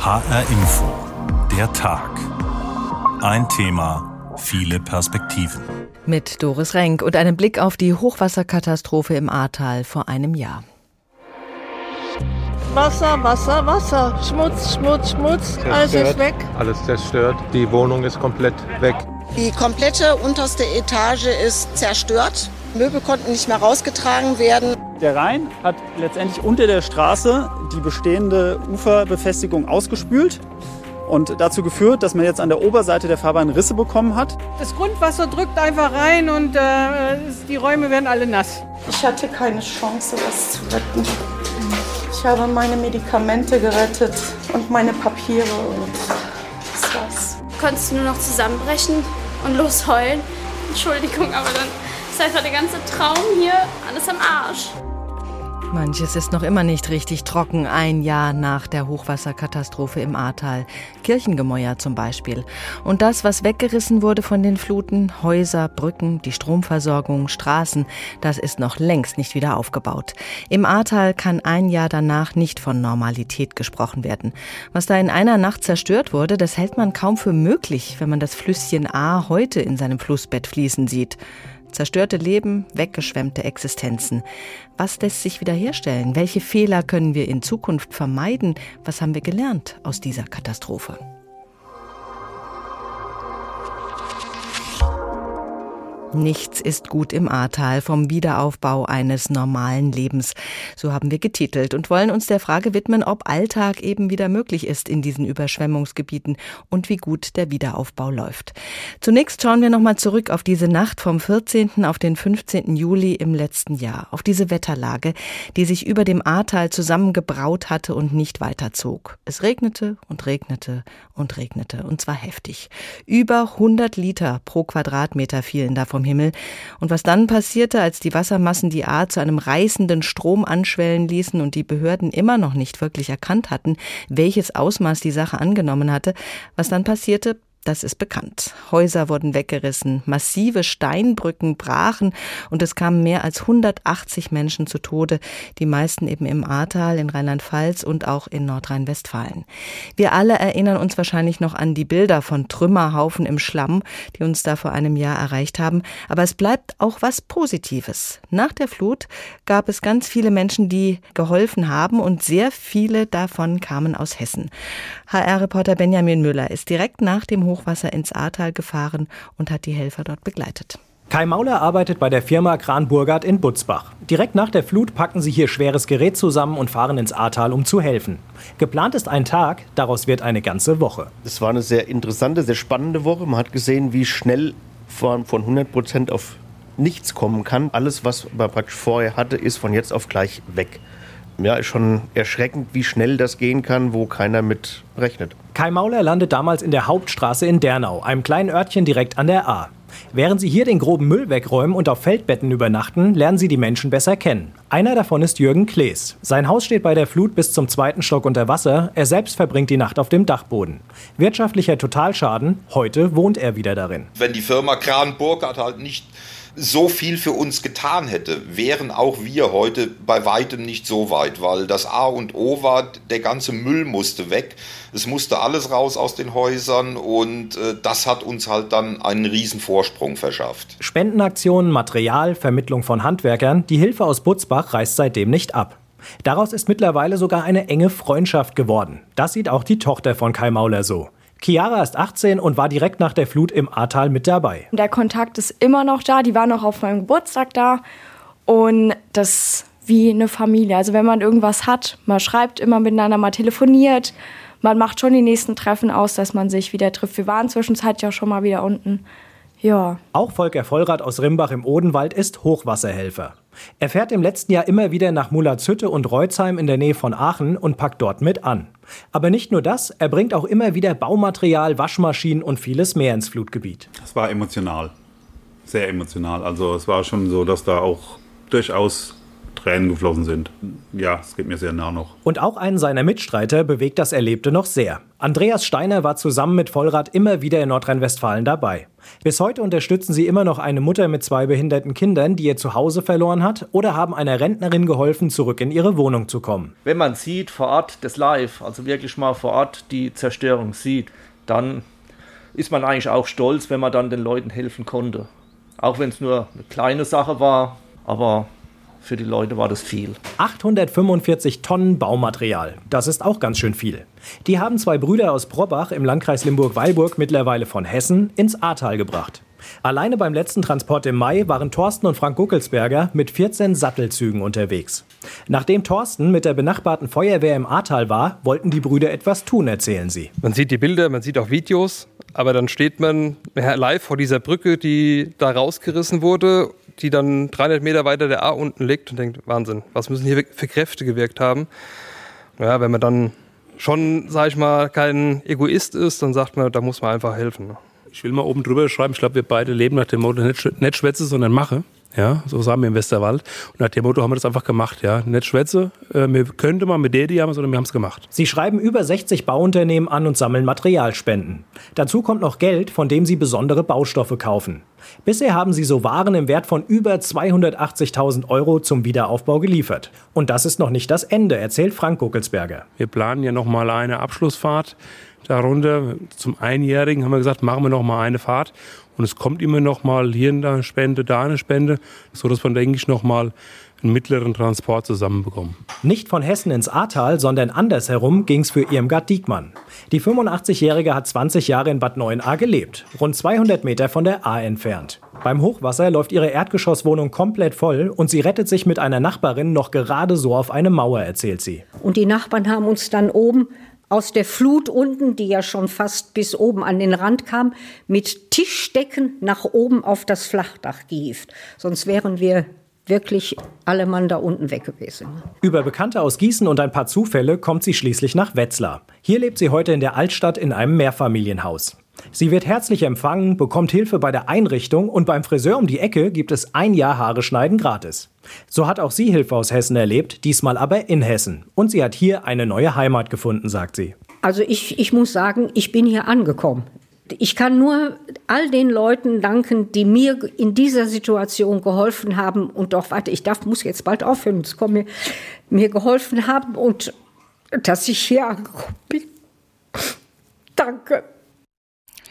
HR Info. Der Tag. Ein Thema, viele Perspektiven. Mit Doris Renk und einem Blick auf die Hochwasserkatastrophe im Ahrtal vor einem Jahr. Wasser, Wasser, Wasser. Schmutz, Schmutz, Schmutz. Zerstört, Alles ist weg. Alles zerstört. Die Wohnung ist komplett weg. Die komplette unterste Etage ist zerstört. Möbel konnten nicht mehr rausgetragen werden. Der Rhein hat letztendlich unter der Straße die bestehende Uferbefestigung ausgespült und dazu geführt, dass man jetzt an der Oberseite der Fahrbahn Risse bekommen hat. Das Grundwasser drückt einfach rein und äh, die Räume werden alle nass. Ich hatte keine Chance, das zu retten. Ich habe meine Medikamente gerettet und meine Papiere und das war's. Konntest du nur noch zusammenbrechen und losheulen. Entschuldigung, aber dann ist einfach der ganze Traum hier alles am Arsch. Manches ist noch immer nicht richtig trocken, ein Jahr nach der Hochwasserkatastrophe im Ahrtal. Kirchengemäuer zum Beispiel. Und das, was weggerissen wurde von den Fluten, Häuser, Brücken, die Stromversorgung, Straßen, das ist noch längst nicht wieder aufgebaut. Im Ahrtal kann ein Jahr danach nicht von Normalität gesprochen werden. Was da in einer Nacht zerstört wurde, das hält man kaum für möglich, wenn man das Flüsschen A heute in seinem Flussbett fließen sieht. Zerstörte Leben, weggeschwemmte Existenzen. Was lässt sich wiederherstellen? Welche Fehler können wir in Zukunft vermeiden? Was haben wir gelernt aus dieser Katastrophe? Nichts ist gut im Ahrtal vom Wiederaufbau eines normalen Lebens. So haben wir getitelt und wollen uns der Frage widmen, ob Alltag eben wieder möglich ist in diesen Überschwemmungsgebieten und wie gut der Wiederaufbau läuft. Zunächst schauen wir nochmal zurück auf diese Nacht vom 14. auf den 15. Juli im letzten Jahr, auf diese Wetterlage, die sich über dem Ahrtal zusammengebraut hatte und nicht weiterzog. Es regnete und regnete und regnete und zwar heftig. Über 100 Liter pro Quadratmeter fielen davon vom Himmel. Und was dann passierte, als die Wassermassen die Ahr zu einem reißenden Strom anschwellen ließen und die Behörden immer noch nicht wirklich erkannt hatten, welches Ausmaß die Sache angenommen hatte, was dann passierte, das ist bekannt. Häuser wurden weggerissen, massive Steinbrücken brachen und es kamen mehr als 180 Menschen zu Tode, die meisten eben im Ahrtal, in Rheinland-Pfalz und auch in Nordrhein-Westfalen. Wir alle erinnern uns wahrscheinlich noch an die Bilder von Trümmerhaufen im Schlamm, die uns da vor einem Jahr erreicht haben, aber es bleibt auch was Positives. Nach der Flut gab es ganz viele Menschen, die geholfen haben und sehr viele davon kamen aus Hessen. HR-Reporter Benjamin Müller ist direkt nach dem Hochwasser ins Ahrtal gefahren und hat die Helfer dort begleitet. Kai Mauler arbeitet bei der Firma Kran Burgard in Butzbach. Direkt nach der Flut packen sie hier schweres Gerät zusammen und fahren ins Ahrtal, um zu helfen. Geplant ist ein Tag, daraus wird eine ganze Woche. Es war eine sehr interessante, sehr spannende Woche. Man hat gesehen, wie schnell von, von 100 Prozent auf nichts kommen kann. Alles, was man praktisch vorher hatte, ist von jetzt auf gleich weg ja, ist schon erschreckend, wie schnell das gehen kann, wo keiner mit rechnet. Kai Mauler landet damals in der Hauptstraße in Dernau, einem kleinen Örtchen direkt an der A. Während sie hier den groben Müll wegräumen und auf Feldbetten übernachten, lernen sie die Menschen besser kennen. Einer davon ist Jürgen Klees. Sein Haus steht bei der Flut bis zum zweiten Stock unter Wasser. Er selbst verbringt die Nacht auf dem Dachboden. Wirtschaftlicher Totalschaden, heute wohnt er wieder darin. Wenn die Firma Kran Burkhardt halt nicht so viel für uns getan hätte, wären auch wir heute bei weitem nicht so weit, weil das A und O war, der ganze Müll musste weg. Es musste alles raus aus den Häusern und äh, das hat uns halt dann einen riesen Vorsprung verschafft. Spendenaktionen, Material, Vermittlung von Handwerkern, die Hilfe aus Butzbach reißt seitdem nicht ab. Daraus ist mittlerweile sogar eine enge Freundschaft geworden. Das sieht auch die Tochter von Kai Mauler so. Chiara ist 18 und war direkt nach der Flut im Ahrtal mit dabei. Der Kontakt ist immer noch da. Die war noch auf meinem Geburtstag da. Und das wie eine Familie. Also wenn man irgendwas hat, man schreibt immer miteinander, man telefoniert, man macht schon die nächsten Treffen aus, dass man sich wieder trifft. Wir waren zwischenzeitlich auch schon mal wieder unten. Ja. Auch Volker Vollrath aus Rimbach im Odenwald ist Hochwasserhelfer. Er fährt im letzten Jahr immer wieder nach Mullertshütte und Reutzheim in der Nähe von Aachen und packt dort mit an. Aber nicht nur das, er bringt auch immer wieder Baumaterial, Waschmaschinen und vieles mehr ins Flutgebiet. Es war emotional, sehr emotional. Also es war schon so, dass da auch durchaus Tränen geflossen sind. Ja, es geht mir sehr nah noch. Und auch einen seiner Mitstreiter bewegt das Erlebte noch sehr. Andreas Steiner war zusammen mit Vollrad immer wieder in Nordrhein-Westfalen dabei. Bis heute unterstützen sie immer noch eine Mutter mit zwei behinderten Kindern, die ihr Zuhause verloren hat, oder haben einer Rentnerin geholfen, zurück in ihre Wohnung zu kommen. Wenn man sieht vor Ort das Live, also wirklich mal vor Ort die Zerstörung sieht, dann ist man eigentlich auch stolz, wenn man dann den Leuten helfen konnte. Auch wenn es nur eine kleine Sache war, aber für die Leute war das viel. 845 Tonnen Baumaterial. Das ist auch ganz schön viel. Die haben zwei Brüder aus Probach im Landkreis Limburg-Weilburg mittlerweile von Hessen ins Ahrtal gebracht. Alleine beim letzten Transport im Mai waren Thorsten und Frank Guckelsberger mit 14 Sattelzügen unterwegs. Nachdem Thorsten mit der benachbarten Feuerwehr im Ahrtal war, wollten die Brüder etwas tun, erzählen sie. Man sieht die Bilder, man sieht auch Videos, aber dann steht man live vor dieser Brücke, die da rausgerissen wurde die dann 300 Meter weiter der A unten liegt und denkt, Wahnsinn, was müssen hier für Kräfte gewirkt haben? Ja, wenn man dann schon, sag ich mal, kein Egoist ist, dann sagt man, da muss man einfach helfen. Ich will mal oben drüber schreiben, ich glaube, wir beide leben nach dem Motto, nicht schwätze, sondern mache. Ja, so sagen wir im Westerwald. Und nach dem Motto haben wir das einfach gemacht. Ja, nicht schwätze, äh, wir könnte mal mit der die haben, sondern wir haben es gemacht. Sie schreiben über 60 Bauunternehmen an und sammeln Materialspenden. Dazu kommt noch Geld, von dem sie besondere Baustoffe kaufen. Bisher haben sie so Waren im Wert von über 280.000 Euro zum Wiederaufbau geliefert. Und das ist noch nicht das Ende, erzählt Frank Guckelsberger. Wir planen ja noch mal eine Abschlussfahrt darunter. Zum Einjährigen haben wir gesagt, machen wir noch mal eine Fahrt. Und es kommt immer noch mal hier eine Spende, da eine Spende, so dass wir, denke ich, noch mal einen mittleren Transport zusammenbekommen. Nicht von Hessen ins Ahrtal, sondern andersherum ging es für Irmgard Diekmann. Die 85-Jährige hat 20 Jahre in Bad Neuenahr gelebt, rund 200 Meter von der Ahr entfernt. Beim Hochwasser läuft ihre Erdgeschosswohnung komplett voll und sie rettet sich mit einer Nachbarin noch gerade so auf eine Mauer, erzählt sie. Und die Nachbarn haben uns dann oben aus der Flut unten, die ja schon fast bis oben an den Rand kam, mit Tischdecken nach oben auf das Flachdach gehievt. Sonst wären wir wirklich alle Mann da unten weg gewesen. Über Bekannte aus Gießen und ein paar Zufälle kommt sie schließlich nach Wetzlar. Hier lebt sie heute in der Altstadt in einem Mehrfamilienhaus. Sie wird herzlich empfangen, bekommt Hilfe bei der Einrichtung und beim Friseur um die Ecke gibt es ein Jahr Haare schneiden gratis. So hat auch sie Hilfe aus Hessen erlebt, diesmal aber in Hessen. Und sie hat hier eine neue Heimat gefunden, sagt sie. Also ich, ich muss sagen, ich bin hier angekommen. Ich kann nur all den Leuten danken, die mir in dieser Situation geholfen haben und doch, warte, ich darf, muss jetzt bald aufhören, es kommen mir, mir geholfen haben und dass ich hier angekommen bin. Danke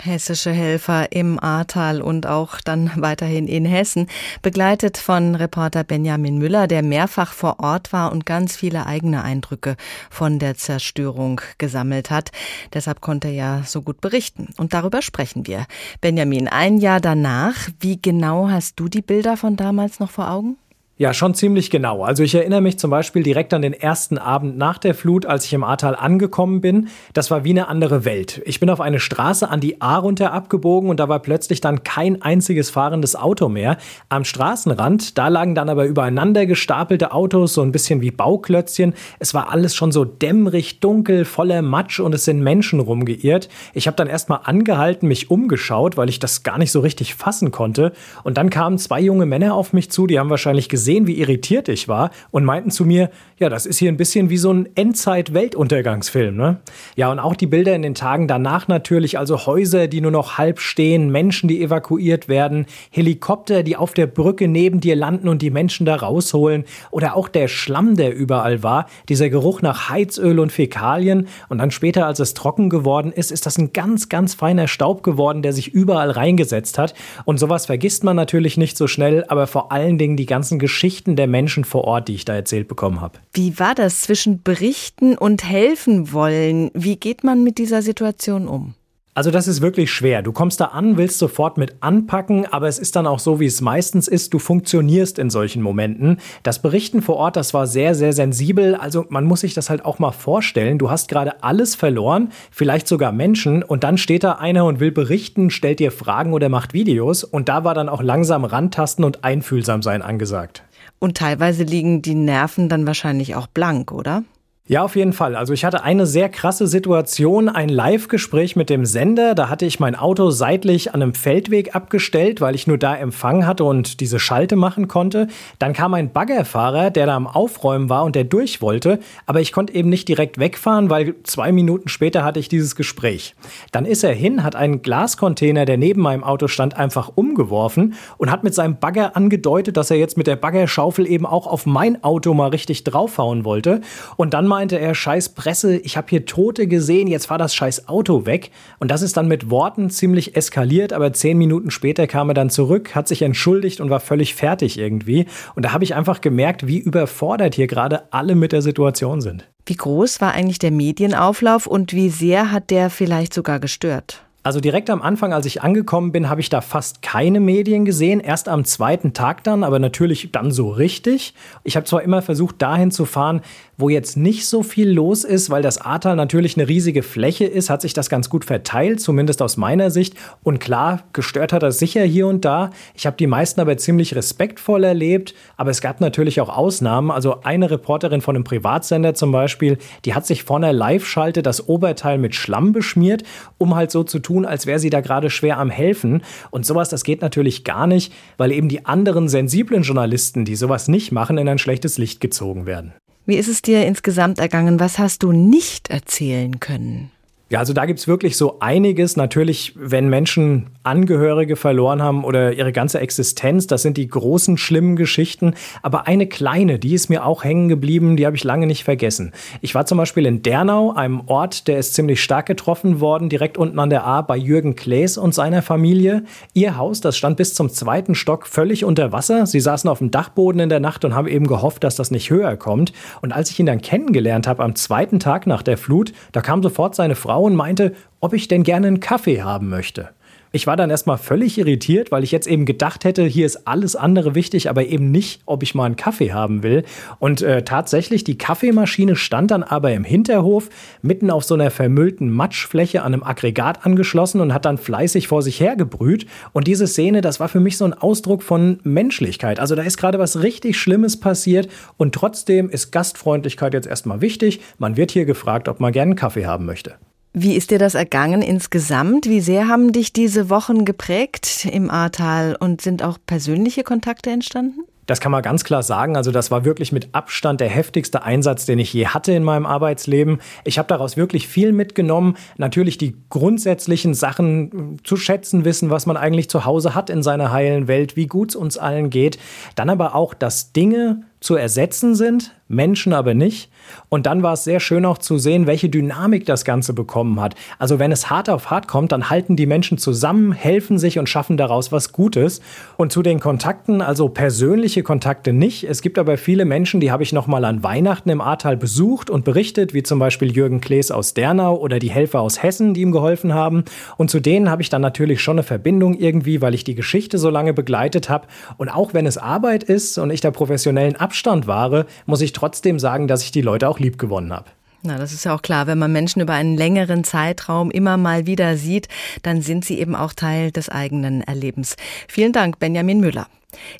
hessische Helfer im Ahrtal und auch dann weiterhin in Hessen, begleitet von Reporter Benjamin Müller, der mehrfach vor Ort war und ganz viele eigene Eindrücke von der Zerstörung gesammelt hat. Deshalb konnte er ja so gut berichten. Und darüber sprechen wir. Benjamin, ein Jahr danach, wie genau hast du die Bilder von damals noch vor Augen? Ja, schon ziemlich genau. Also ich erinnere mich zum Beispiel direkt an den ersten Abend nach der Flut, als ich im Ahrtal angekommen bin. Das war wie eine andere Welt. Ich bin auf eine Straße an die Ahr runter abgebogen und da war plötzlich dann kein einziges fahrendes Auto mehr. Am Straßenrand, da lagen dann aber übereinander gestapelte Autos, so ein bisschen wie Bauklötzchen. Es war alles schon so dämmerig, dunkel, voller Matsch und es sind Menschen rumgeirrt. Ich habe dann erstmal angehalten, mich umgeschaut, weil ich das gar nicht so richtig fassen konnte. Und dann kamen zwei junge Männer auf mich zu, die haben wahrscheinlich gesehen, gesehen, wie irritiert ich war und meinten zu mir, ja, das ist hier ein bisschen wie so ein Endzeit-Weltuntergangsfilm. Ne? Ja, und auch die Bilder in den Tagen danach natürlich, also Häuser, die nur noch halb stehen, Menschen, die evakuiert werden, Helikopter, die auf der Brücke neben dir landen und die Menschen da rausholen oder auch der Schlamm, der überall war, dieser Geruch nach Heizöl und Fäkalien und dann später, als es trocken geworden ist, ist das ein ganz, ganz feiner Staub geworden, der sich überall reingesetzt hat und sowas vergisst man natürlich nicht so schnell, aber vor allen Dingen die ganzen Geschichten Geschichten der Menschen vor Ort, die ich da erzählt bekommen habe. Wie war das zwischen berichten und helfen wollen? Wie geht man mit dieser Situation um? Also das ist wirklich schwer. Du kommst da an, willst sofort mit anpacken, aber es ist dann auch so, wie es meistens ist. Du funktionierst in solchen Momenten. Das Berichten vor Ort, das war sehr, sehr sensibel. Also man muss sich das halt auch mal vorstellen. Du hast gerade alles verloren, vielleicht sogar Menschen, und dann steht da einer und will berichten, stellt dir Fragen oder macht Videos. Und da war dann auch langsam rantasten und einfühlsam sein angesagt. Und teilweise liegen die Nerven dann wahrscheinlich auch blank, oder? Ja, auf jeden Fall. Also ich hatte eine sehr krasse Situation, ein Live-Gespräch mit dem Sender. Da hatte ich mein Auto seitlich an einem Feldweg abgestellt, weil ich nur da Empfang hatte und diese Schalte machen konnte. Dann kam ein Baggerfahrer, der da am Aufräumen war und der durch wollte. Aber ich konnte eben nicht direkt wegfahren, weil zwei Minuten später hatte ich dieses Gespräch. Dann ist er hin, hat einen Glascontainer, der neben meinem Auto stand, einfach umgeworfen und hat mit seinem Bagger angedeutet, dass er jetzt mit der Baggerschaufel eben auch auf mein Auto mal richtig draufhauen wollte. Und dann mal meinte er, scheiß Presse, ich habe hier Tote gesehen, jetzt fahr das scheiß Auto weg. Und das ist dann mit Worten ziemlich eskaliert, aber zehn Minuten später kam er dann zurück, hat sich entschuldigt und war völlig fertig irgendwie. Und da habe ich einfach gemerkt, wie überfordert hier gerade alle mit der Situation sind. Wie groß war eigentlich der Medienauflauf und wie sehr hat der vielleicht sogar gestört? Also direkt am Anfang, als ich angekommen bin, habe ich da fast keine Medien gesehen. Erst am zweiten Tag dann, aber natürlich dann so richtig. Ich habe zwar immer versucht, dahin zu fahren, wo jetzt nicht so viel los ist, weil das Ahrtal natürlich eine riesige Fläche ist, hat sich das ganz gut verteilt, zumindest aus meiner Sicht. Und klar, gestört hat das sicher hier und da. Ich habe die meisten aber ziemlich respektvoll erlebt, aber es gab natürlich auch Ausnahmen. Also eine Reporterin von einem Privatsender zum Beispiel, die hat sich vor einer Live-Schalte das Oberteil mit Schlamm beschmiert, um halt so zu tun, als wäre sie da gerade schwer am Helfen. Und sowas, das geht natürlich gar nicht, weil eben die anderen sensiblen Journalisten, die sowas nicht machen, in ein schlechtes Licht gezogen werden. Wie ist es dir insgesamt ergangen? Was hast du nicht erzählen können? Ja, also da gibt's wirklich so einiges. Natürlich, wenn Menschen Angehörige verloren haben oder ihre ganze Existenz, das sind die großen, schlimmen Geschichten. Aber eine kleine, die ist mir auch hängen geblieben, die habe ich lange nicht vergessen. Ich war zum Beispiel in Dernau, einem Ort, der ist ziemlich stark getroffen worden, direkt unten an der A bei Jürgen Klees und seiner Familie. Ihr Haus, das stand bis zum zweiten Stock völlig unter Wasser. Sie saßen auf dem Dachboden in der Nacht und haben eben gehofft, dass das nicht höher kommt. Und als ich ihn dann kennengelernt habe am zweiten Tag nach der Flut, da kam sofort seine Frau Frau und meinte, ob ich denn gerne einen Kaffee haben möchte. Ich war dann erstmal völlig irritiert, weil ich jetzt eben gedacht hätte, hier ist alles andere wichtig, aber eben nicht, ob ich mal einen Kaffee haben will. Und äh, tatsächlich, die Kaffeemaschine stand dann aber im Hinterhof, mitten auf so einer vermüllten Matschfläche an einem Aggregat angeschlossen und hat dann fleißig vor sich hergebrüht. Und diese Szene, das war für mich so ein Ausdruck von Menschlichkeit. Also da ist gerade was richtig Schlimmes passiert und trotzdem ist Gastfreundlichkeit jetzt erstmal wichtig. Man wird hier gefragt, ob man gerne einen Kaffee haben möchte. Wie ist dir das ergangen insgesamt? Wie sehr haben dich diese Wochen geprägt im Ahrtal und sind auch persönliche Kontakte entstanden? Das kann man ganz klar sagen. Also das war wirklich mit Abstand der heftigste Einsatz, den ich je hatte in meinem Arbeitsleben. Ich habe daraus wirklich viel mitgenommen. Natürlich die grundsätzlichen Sachen zu schätzen wissen, was man eigentlich zu Hause hat in seiner heilen Welt, wie gut es uns allen geht. Dann aber auch, dass Dinge zu ersetzen sind, Menschen aber nicht. Und dann war es sehr schön auch zu sehen, welche Dynamik das Ganze bekommen hat. Also wenn es hart auf hart kommt, dann halten die Menschen zusammen, helfen sich und schaffen daraus was Gutes. Und zu den Kontakten, also persönliche Kontakte nicht. Es gibt aber viele Menschen, die habe ich noch mal an Weihnachten im Ahrtal besucht und berichtet, wie zum Beispiel Jürgen Klees aus Dernau oder die Helfer aus Hessen, die ihm geholfen haben. Und zu denen habe ich dann natürlich schon eine Verbindung irgendwie, weil ich die Geschichte so lange begleitet habe. Und auch wenn es Arbeit ist und ich da professionellen Abstand wahre, muss ich trotzdem sagen, dass ich die Leute auch lieb gewonnen habe. Na, das ist ja auch klar. Wenn man Menschen über einen längeren Zeitraum immer mal wieder sieht, dann sind sie eben auch Teil des eigenen Erlebens. Vielen Dank, Benjamin Müller.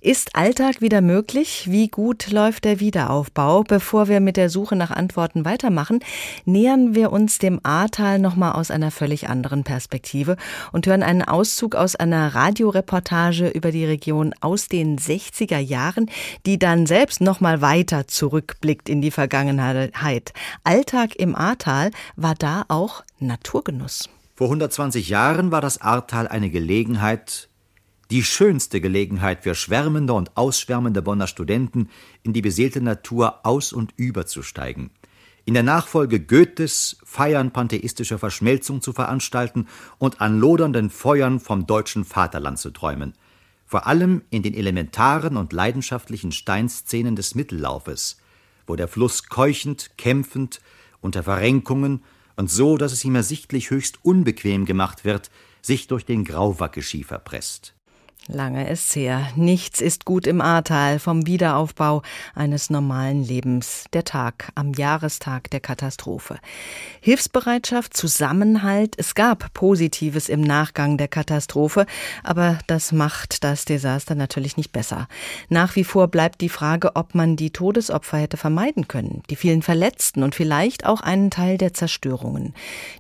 Ist Alltag wieder möglich? Wie gut läuft der Wiederaufbau? Bevor wir mit der Suche nach Antworten weitermachen, nähern wir uns dem Ahrtal nochmal aus einer völlig anderen Perspektive und hören einen Auszug aus einer Radioreportage über die Region aus den 60er Jahren, die dann selbst nochmal weiter zurückblickt in die Vergangenheit. Alltag im Ahrtal war da auch Naturgenuss. Vor 120 Jahren war das Ahrtal eine Gelegenheit, die schönste Gelegenheit für schwärmende und ausschwärmende Bonner Studenten, in die beseelte Natur aus und überzusteigen, in der Nachfolge Goethes Feiern pantheistischer Verschmelzung zu veranstalten und an lodernden Feuern vom deutschen Vaterland zu träumen, vor allem in den elementaren und leidenschaftlichen Steinszenen des Mittellaufes, wo der Fluss keuchend, kämpfend, unter Verrenkungen und so, dass es ihm ersichtlich höchst unbequem gemacht wird, sich durch den Grauwacke-Schiefer presst. Lange ist's her. Nichts ist gut im Ahrtal vom Wiederaufbau eines normalen Lebens. Der Tag am Jahrestag der Katastrophe. Hilfsbereitschaft, Zusammenhalt. Es gab Positives im Nachgang der Katastrophe, aber das macht das Desaster natürlich nicht besser. Nach wie vor bleibt die Frage, ob man die Todesopfer hätte vermeiden können, die vielen Verletzten und vielleicht auch einen Teil der Zerstörungen.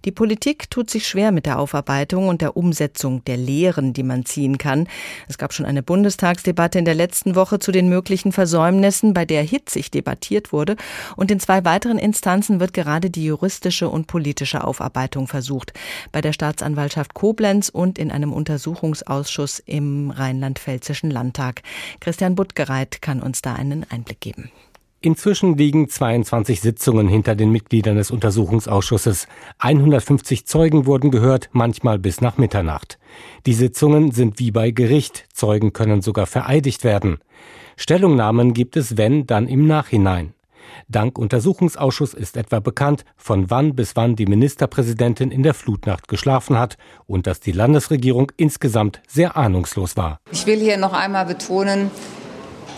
Die Politik tut sich schwer mit der Aufarbeitung und der Umsetzung der Lehren, die man ziehen kann. Es gab schon eine Bundestagsdebatte in der letzten Woche zu den möglichen Versäumnissen, bei der hitzig debattiert wurde. Und in zwei weiteren Instanzen wird gerade die juristische und politische Aufarbeitung versucht. Bei der Staatsanwaltschaft Koblenz und in einem Untersuchungsausschuss im Rheinland-Pfälzischen Landtag. Christian Buttgereit kann uns da einen Einblick geben. Inzwischen liegen 22 Sitzungen hinter den Mitgliedern des Untersuchungsausschusses. 150 Zeugen wurden gehört, manchmal bis nach Mitternacht. Die Sitzungen sind wie bei Gericht. Zeugen können sogar vereidigt werden. Stellungnahmen gibt es, wenn, dann im Nachhinein. Dank Untersuchungsausschuss ist etwa bekannt, von wann bis wann die Ministerpräsidentin in der Flutnacht geschlafen hat und dass die Landesregierung insgesamt sehr ahnungslos war. Ich will hier noch einmal betonen,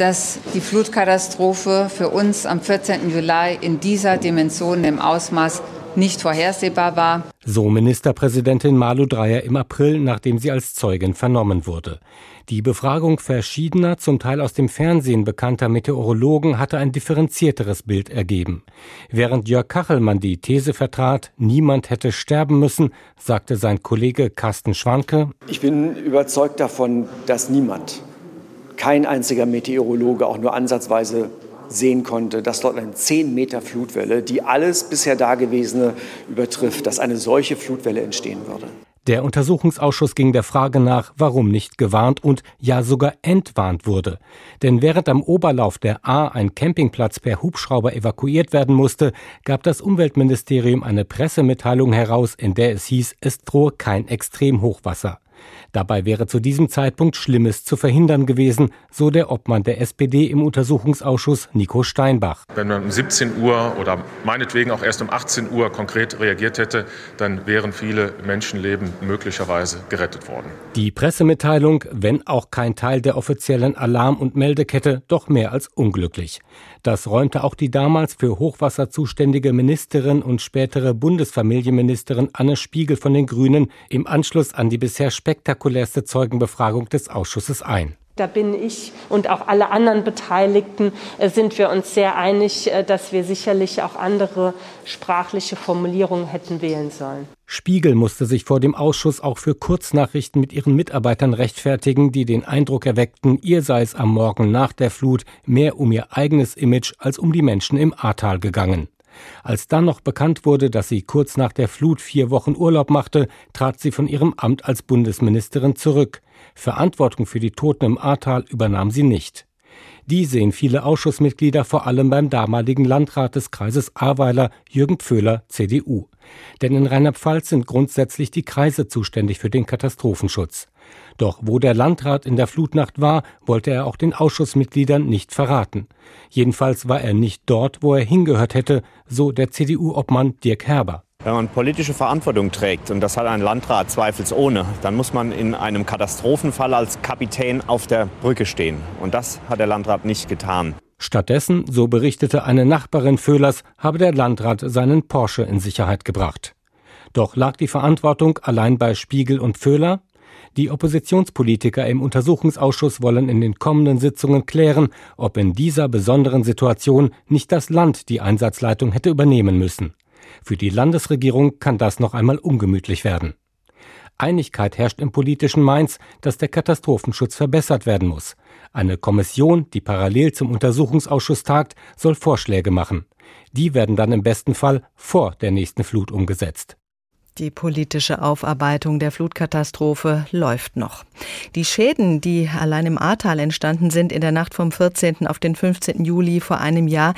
dass die Flutkatastrophe für uns am 14. Juli in dieser Dimension im Ausmaß nicht vorhersehbar war. So Ministerpräsidentin Malu Dreyer im April, nachdem sie als Zeugin vernommen wurde. Die Befragung verschiedener, zum Teil aus dem Fernsehen bekannter Meteorologen hatte ein differenzierteres Bild ergeben. Während Jörg Kachelmann die These vertrat, niemand hätte sterben müssen, sagte sein Kollege Carsten Schwanke, Ich bin überzeugt davon, dass niemand kein einziger Meteorologe auch nur ansatzweise sehen konnte, dass dort eine 10 Meter Flutwelle, die alles bisher Dagewesene übertrifft, dass eine solche Flutwelle entstehen würde. Der Untersuchungsausschuss ging der Frage nach, warum nicht gewarnt und ja sogar entwarnt wurde. Denn während am Oberlauf der A ein Campingplatz per Hubschrauber evakuiert werden musste, gab das Umweltministerium eine Pressemitteilung heraus, in der es hieß, es drohe kein Extremhochwasser. Dabei wäre zu diesem Zeitpunkt Schlimmes zu verhindern gewesen, so der Obmann der SPD im Untersuchungsausschuss Nico Steinbach. Wenn man um 17 Uhr oder meinetwegen auch erst um 18 Uhr konkret reagiert hätte, dann wären viele Menschenleben möglicherweise gerettet worden. Die Pressemitteilung, wenn auch kein Teil der offiziellen Alarm- und Meldekette, doch mehr als unglücklich. Das räumte auch die damals für Hochwasser zuständige Ministerin und spätere Bundesfamilienministerin Anne Spiegel von den Grünen im Anschluss an die bisher spektakulärste Zeugenbefragung des Ausschusses ein. Da bin ich und auch alle anderen Beteiligten äh, sind wir uns sehr einig, äh, dass wir sicherlich auch andere sprachliche Formulierungen hätten wählen sollen. Spiegel musste sich vor dem Ausschuss auch für Kurznachrichten mit ihren Mitarbeitern rechtfertigen, die den Eindruck erweckten, ihr sei es am Morgen nach der Flut mehr um ihr eigenes Image als um die Menschen im Ahrtal gegangen. Als dann noch bekannt wurde, dass sie kurz nach der Flut vier Wochen Urlaub machte, trat sie von ihrem Amt als Bundesministerin zurück. Verantwortung für die Toten im Ahrtal übernahm sie nicht. Die sehen viele Ausschussmitglieder vor allem beim damaligen Landrat des Kreises Ahrweiler, Jürgen Pföhler, CDU. Denn in Rheinland-Pfalz sind grundsätzlich die Kreise zuständig für den Katastrophenschutz. Doch wo der Landrat in der Flutnacht war, wollte er auch den Ausschussmitgliedern nicht verraten. Jedenfalls war er nicht dort, wo er hingehört hätte, so der CDU-Obmann Dirk Herber. Wenn man politische Verantwortung trägt, und das hat ein Landrat zweifelsohne, dann muss man in einem Katastrophenfall als Kapitän auf der Brücke stehen. Und das hat der Landrat nicht getan. Stattdessen, so berichtete eine Nachbarin Föhlers, habe der Landrat seinen Porsche in Sicherheit gebracht. Doch lag die Verantwortung allein bei Spiegel und Föhler? Die Oppositionspolitiker im Untersuchungsausschuss wollen in den kommenden Sitzungen klären, ob in dieser besonderen Situation nicht das Land die Einsatzleitung hätte übernehmen müssen. Für die Landesregierung kann das noch einmal ungemütlich werden. Einigkeit herrscht im politischen Mainz, dass der Katastrophenschutz verbessert werden muss. Eine Kommission, die parallel zum Untersuchungsausschuss tagt, soll Vorschläge machen. Die werden dann im besten Fall vor der nächsten Flut umgesetzt. Die politische Aufarbeitung der Flutkatastrophe läuft noch. Die Schäden, die allein im Ahrtal entstanden sind in der Nacht vom 14. auf den 15. Juli vor einem Jahr,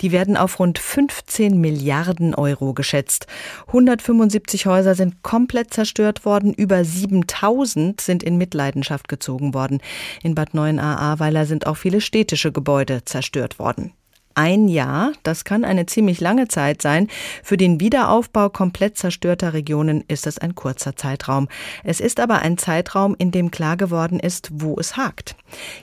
die werden auf rund 15 Milliarden Euro geschätzt. 175 Häuser sind komplett zerstört worden, über 7000 sind in Mitleidenschaft gezogen worden. In Bad 9a Ahrweiler sind auch viele städtische Gebäude zerstört worden. Ein Jahr, das kann eine ziemlich lange Zeit sein. Für den Wiederaufbau komplett zerstörter Regionen ist es ein kurzer Zeitraum. Es ist aber ein Zeitraum, in dem klar geworden ist, wo es hakt.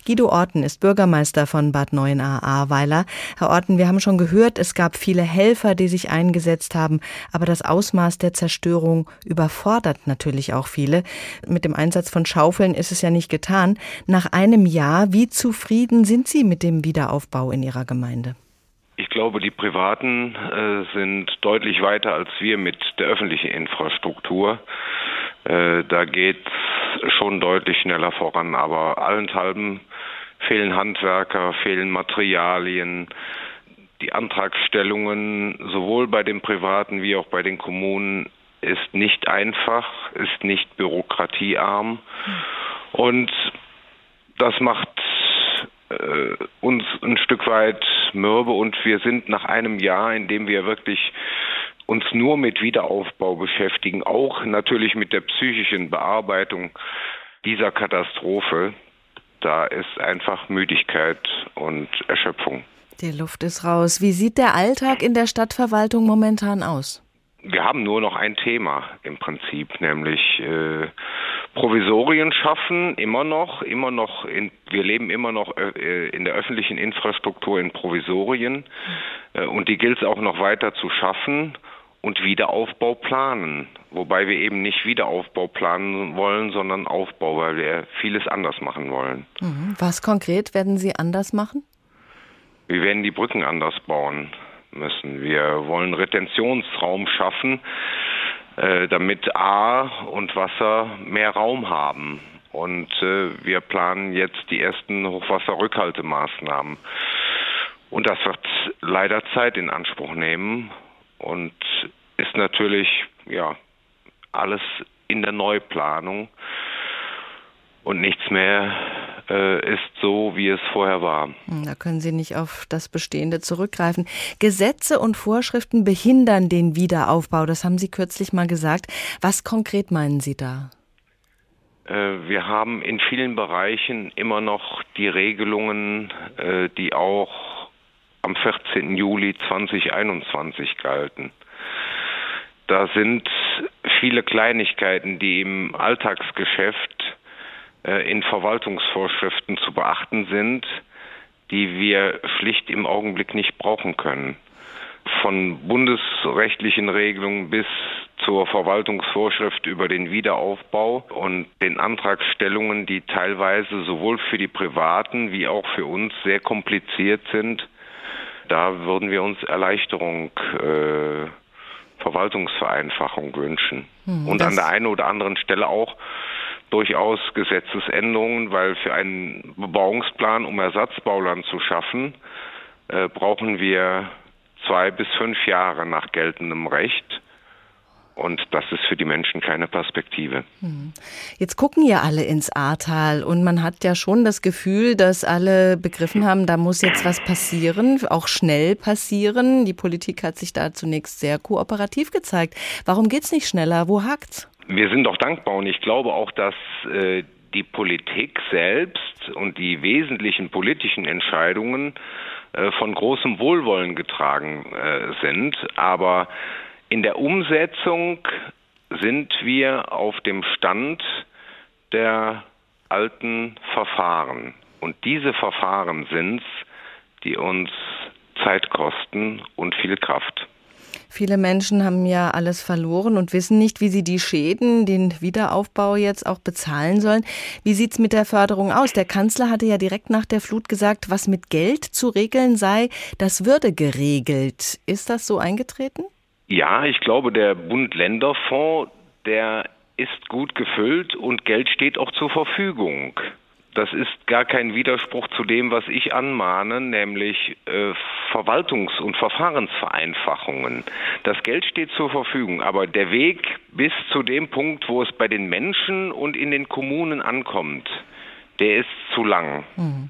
Guido Orten ist Bürgermeister von Bad Neuenahr-Ahrweiler. Herr Orten, wir haben schon gehört, es gab viele Helfer, die sich eingesetzt haben, aber das Ausmaß der Zerstörung überfordert natürlich auch viele. Mit dem Einsatz von Schaufeln ist es ja nicht getan. Nach einem Jahr, wie zufrieden sind Sie mit dem Wiederaufbau in Ihrer Gemeinde? Ich glaube, die Privaten äh, sind deutlich weiter als wir mit der öffentlichen Infrastruktur. Äh, da geht es schon deutlich schneller voran, aber allenthalben fehlen Handwerker, fehlen Materialien. Die Antragstellungen sowohl bei den Privaten wie auch bei den Kommunen ist nicht einfach, ist nicht bürokratiearm und das macht äh, uns ein Stück weit mürbe und wir sind nach einem Jahr, in dem wir wirklich uns nur mit Wiederaufbau beschäftigen, auch natürlich mit der psychischen Bearbeitung dieser Katastrophe, da ist einfach Müdigkeit und Erschöpfung. Die Luft ist raus. Wie sieht der Alltag in der Stadtverwaltung momentan aus? Wir haben nur noch ein Thema im Prinzip, nämlich äh, Provisorien schaffen, immer noch, immer noch, in, wir leben immer noch äh, in der öffentlichen Infrastruktur in Provisorien äh, und die gilt es auch noch weiter zu schaffen und Wiederaufbau planen. Wobei wir eben nicht Wiederaufbau planen wollen, sondern Aufbau, weil wir vieles anders machen wollen. Mhm. Was konkret werden Sie anders machen? Wir werden die Brücken anders bauen müssen. Wir wollen Retentionsraum schaffen, äh, damit A und Wasser mehr Raum haben. Und äh, wir planen jetzt die ersten Hochwasserrückhaltemaßnahmen. Und das wird leider Zeit in Anspruch nehmen und ist natürlich ja alles in der Neuplanung und nichts mehr äh, ist so, wie es vorher war. Hm, da können Sie nicht auf das Bestehende zurückgreifen. Gesetze und Vorschriften behindern den Wiederaufbau, das haben Sie kürzlich mal gesagt. Was konkret meinen Sie da? Äh, wir haben in vielen Bereichen immer noch die Regelungen, äh, die auch am 14. Juli 2021 galten. Da sind viele Kleinigkeiten, die im Alltagsgeschäft in Verwaltungsvorschriften zu beachten sind, die wir schlicht im Augenblick nicht brauchen können. Von bundesrechtlichen Regelungen bis zur Verwaltungsvorschrift über den Wiederaufbau und den Antragstellungen, die teilweise sowohl für die Privaten wie auch für uns sehr kompliziert sind. Da würden wir uns Erleichterung, äh, Verwaltungsvereinfachung wünschen. Hm, und an der einen oder anderen Stelle auch durchaus Gesetzesänderungen, weil für einen Bebauungsplan, um Ersatzbauland zu schaffen, äh, brauchen wir zwei bis fünf Jahre nach geltendem Recht. Und das ist für die Menschen keine Perspektive. Hm. Jetzt gucken ja alle ins Ahrtal und man hat ja schon das Gefühl, dass alle begriffen haben, da muss jetzt was passieren, auch schnell passieren. Die Politik hat sich da zunächst sehr kooperativ gezeigt. Warum geht es nicht schneller? Wo hakt's? Wir sind doch dankbar und ich glaube auch, dass äh, die Politik selbst und die wesentlichen politischen Entscheidungen äh, von großem Wohlwollen getragen äh, sind. Aber in der Umsetzung sind wir auf dem Stand der alten Verfahren. Und diese Verfahren sind es, die uns Zeit kosten und viel Kraft. Viele Menschen haben ja alles verloren und wissen nicht, wie sie die Schäden, den Wiederaufbau jetzt auch bezahlen sollen. Wie sieht es mit der Förderung aus? Der Kanzler hatte ja direkt nach der Flut gesagt, was mit Geld zu regeln sei, das würde geregelt. Ist das so eingetreten? Ja, ich glaube, der Bund-Länder-Fonds, der ist gut gefüllt und Geld steht auch zur Verfügung. Das ist gar kein Widerspruch zu dem, was ich anmahne, nämlich äh, Verwaltungs- und Verfahrensvereinfachungen. Das Geld steht zur Verfügung, aber der Weg bis zu dem Punkt, wo es bei den Menschen und in den Kommunen ankommt, der ist zu lang. Mhm.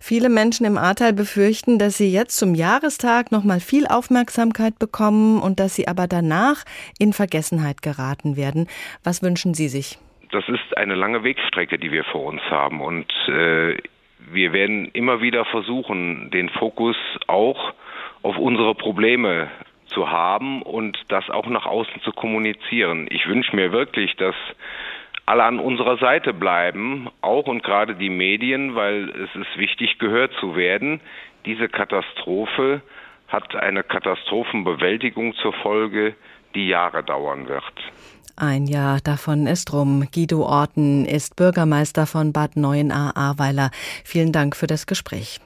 Viele Menschen im Ahrtal befürchten, dass sie jetzt zum Jahrestag noch mal viel Aufmerksamkeit bekommen und dass sie aber danach in Vergessenheit geraten werden. Was wünschen Sie sich? Das ist eine lange Wegstrecke, die wir vor uns haben. Und äh, wir werden immer wieder versuchen, den Fokus auch auf unsere Probleme zu haben und das auch nach außen zu kommunizieren. Ich wünsche mir wirklich, dass alle an unserer Seite bleiben, auch und gerade die Medien, weil es ist wichtig, gehört zu werden. Diese Katastrophe hat eine Katastrophenbewältigung zur Folge, die Jahre dauern wird. Ein Jahr davon ist rum. Guido Orten ist Bürgermeister von Bad Neuenahr-Ahrweiler. Vielen Dank für das Gespräch.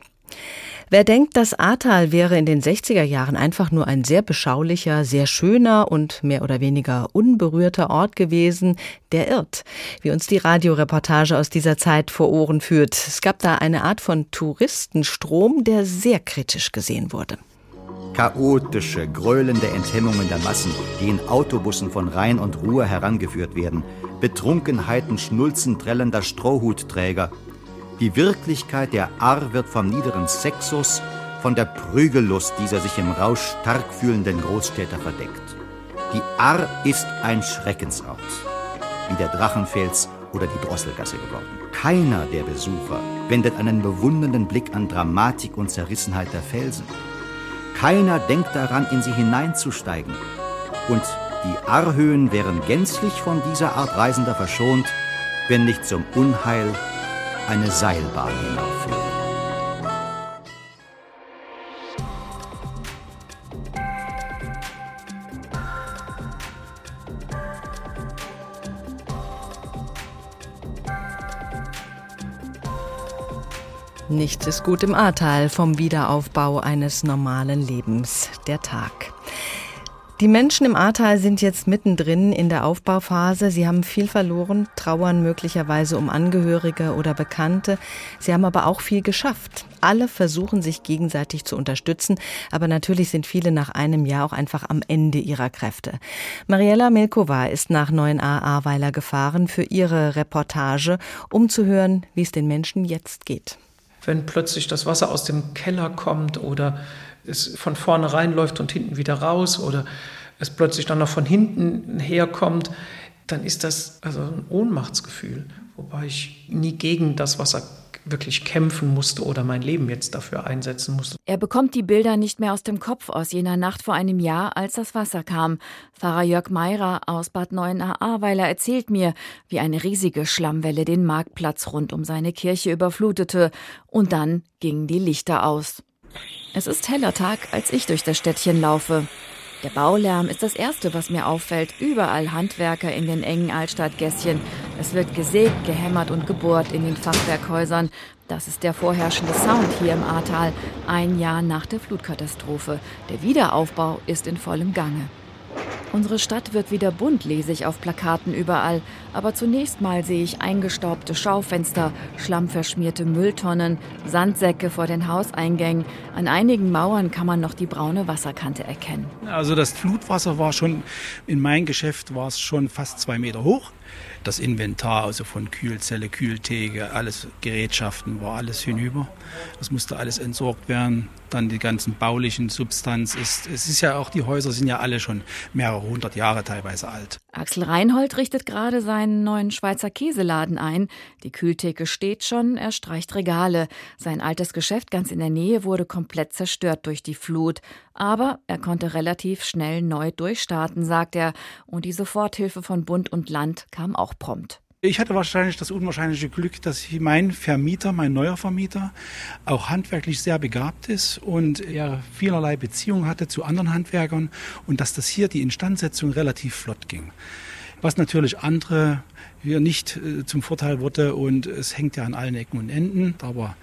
Wer denkt, das Ahrtal wäre in den 60er Jahren einfach nur ein sehr beschaulicher, sehr schöner und mehr oder weniger unberührter Ort gewesen, der irrt, wie uns die Radioreportage aus dieser Zeit vor Ohren führt. Es gab da eine Art von Touristenstrom, der sehr kritisch gesehen wurde. Chaotische, gröhlende Enthemmungen der Massen, die in Autobussen von Rhein und Ruhr herangeführt werden. Betrunkenheiten schnulzen trellender Strohhutträger. Die Wirklichkeit der Arr wird vom niederen Sexus, von der Prügellust dieser sich im Rausch stark fühlenden Großstädter verdeckt. Die Arr ist ein Schreckensort, wie der Drachenfels oder die Drosselgasse geworden. Keiner der Besucher wendet einen bewundernden Blick an Dramatik und Zerrissenheit der Felsen. Keiner denkt daran, in sie hineinzusteigen. Und die Arrhöhen wären gänzlich von dieser Art Reisender verschont, wenn nicht zum Unheil eine Seilbahn hinaufführt. Nichts ist gut im Ahrtal vom Wiederaufbau eines normalen Lebens. Der Tag. Die Menschen im Ahrtal sind jetzt mittendrin in der Aufbauphase. Sie haben viel verloren, trauern möglicherweise um Angehörige oder Bekannte. Sie haben aber auch viel geschafft. Alle versuchen sich gegenseitig zu unterstützen, aber natürlich sind viele nach einem Jahr auch einfach am Ende ihrer Kräfte. Mariella Milkova ist nach Neuen Ahrweiler gefahren für ihre Reportage, um zu hören, wie es den Menschen jetzt geht wenn plötzlich das Wasser aus dem Keller kommt oder es von vorne reinläuft und hinten wieder raus oder es plötzlich dann noch von hinten herkommt, dann ist das also ein Ohnmachtsgefühl, wobei ich nie gegen das Wasser wirklich kämpfen musste oder mein Leben jetzt dafür einsetzen musste. Er bekommt die Bilder nicht mehr aus dem Kopf aus jener Nacht vor einem Jahr, als das Wasser kam. Pfarrer Jörg Meirer aus Bad Neuenahr-Ahrweiler erzählt mir, wie eine riesige Schlammwelle den Marktplatz rund um seine Kirche überflutete. Und dann gingen die Lichter aus. Es ist heller Tag, als ich durch das Städtchen laufe. Der Baulärm ist das Erste, was mir auffällt. Überall Handwerker in den engen Altstadtgässchen. Es wird gesägt, gehämmert und gebohrt in den Fachwerkhäusern. Das ist der vorherrschende Sound hier im Ahrtal, ein Jahr nach der Flutkatastrophe. Der Wiederaufbau ist in vollem Gange. Unsere Stadt wird wieder bunt, lese ich auf Plakaten überall. Aber zunächst mal sehe ich eingestaubte Schaufenster, schlammverschmierte Mülltonnen, Sandsäcke vor den Hauseingängen. An einigen Mauern kann man noch die braune Wasserkante erkennen. Also das Flutwasser war schon, in meinem Geschäft war es schon fast zwei Meter hoch das Inventar, also von Kühlzelle, Kühltheke, alles Gerätschaften, war alles hinüber. Das musste alles entsorgt werden. Dann die ganzen baulichen Substanz ist, es ist ja auch, die Häuser sind ja alle schon mehrere hundert Jahre teilweise alt. Axel Reinhold richtet gerade seinen neuen Schweizer Käseladen ein. Die Kühltheke steht schon, er streicht Regale. Sein altes Geschäft ganz in der Nähe wurde komplett zerstört durch die Flut. Aber er konnte relativ schnell neu durchstarten, sagt er. Und die Soforthilfe von Bund und Land kam auch prompt. Ich hatte wahrscheinlich das unwahrscheinliche Glück, dass mein Vermieter, mein neuer Vermieter, auch handwerklich sehr begabt ist und er vielerlei Beziehungen hatte zu anderen Handwerkern und dass das hier die Instandsetzung relativ flott ging. Was natürlich andere hier nicht äh, zum Vorteil wurde und es hängt ja an allen Ecken und Enden, aber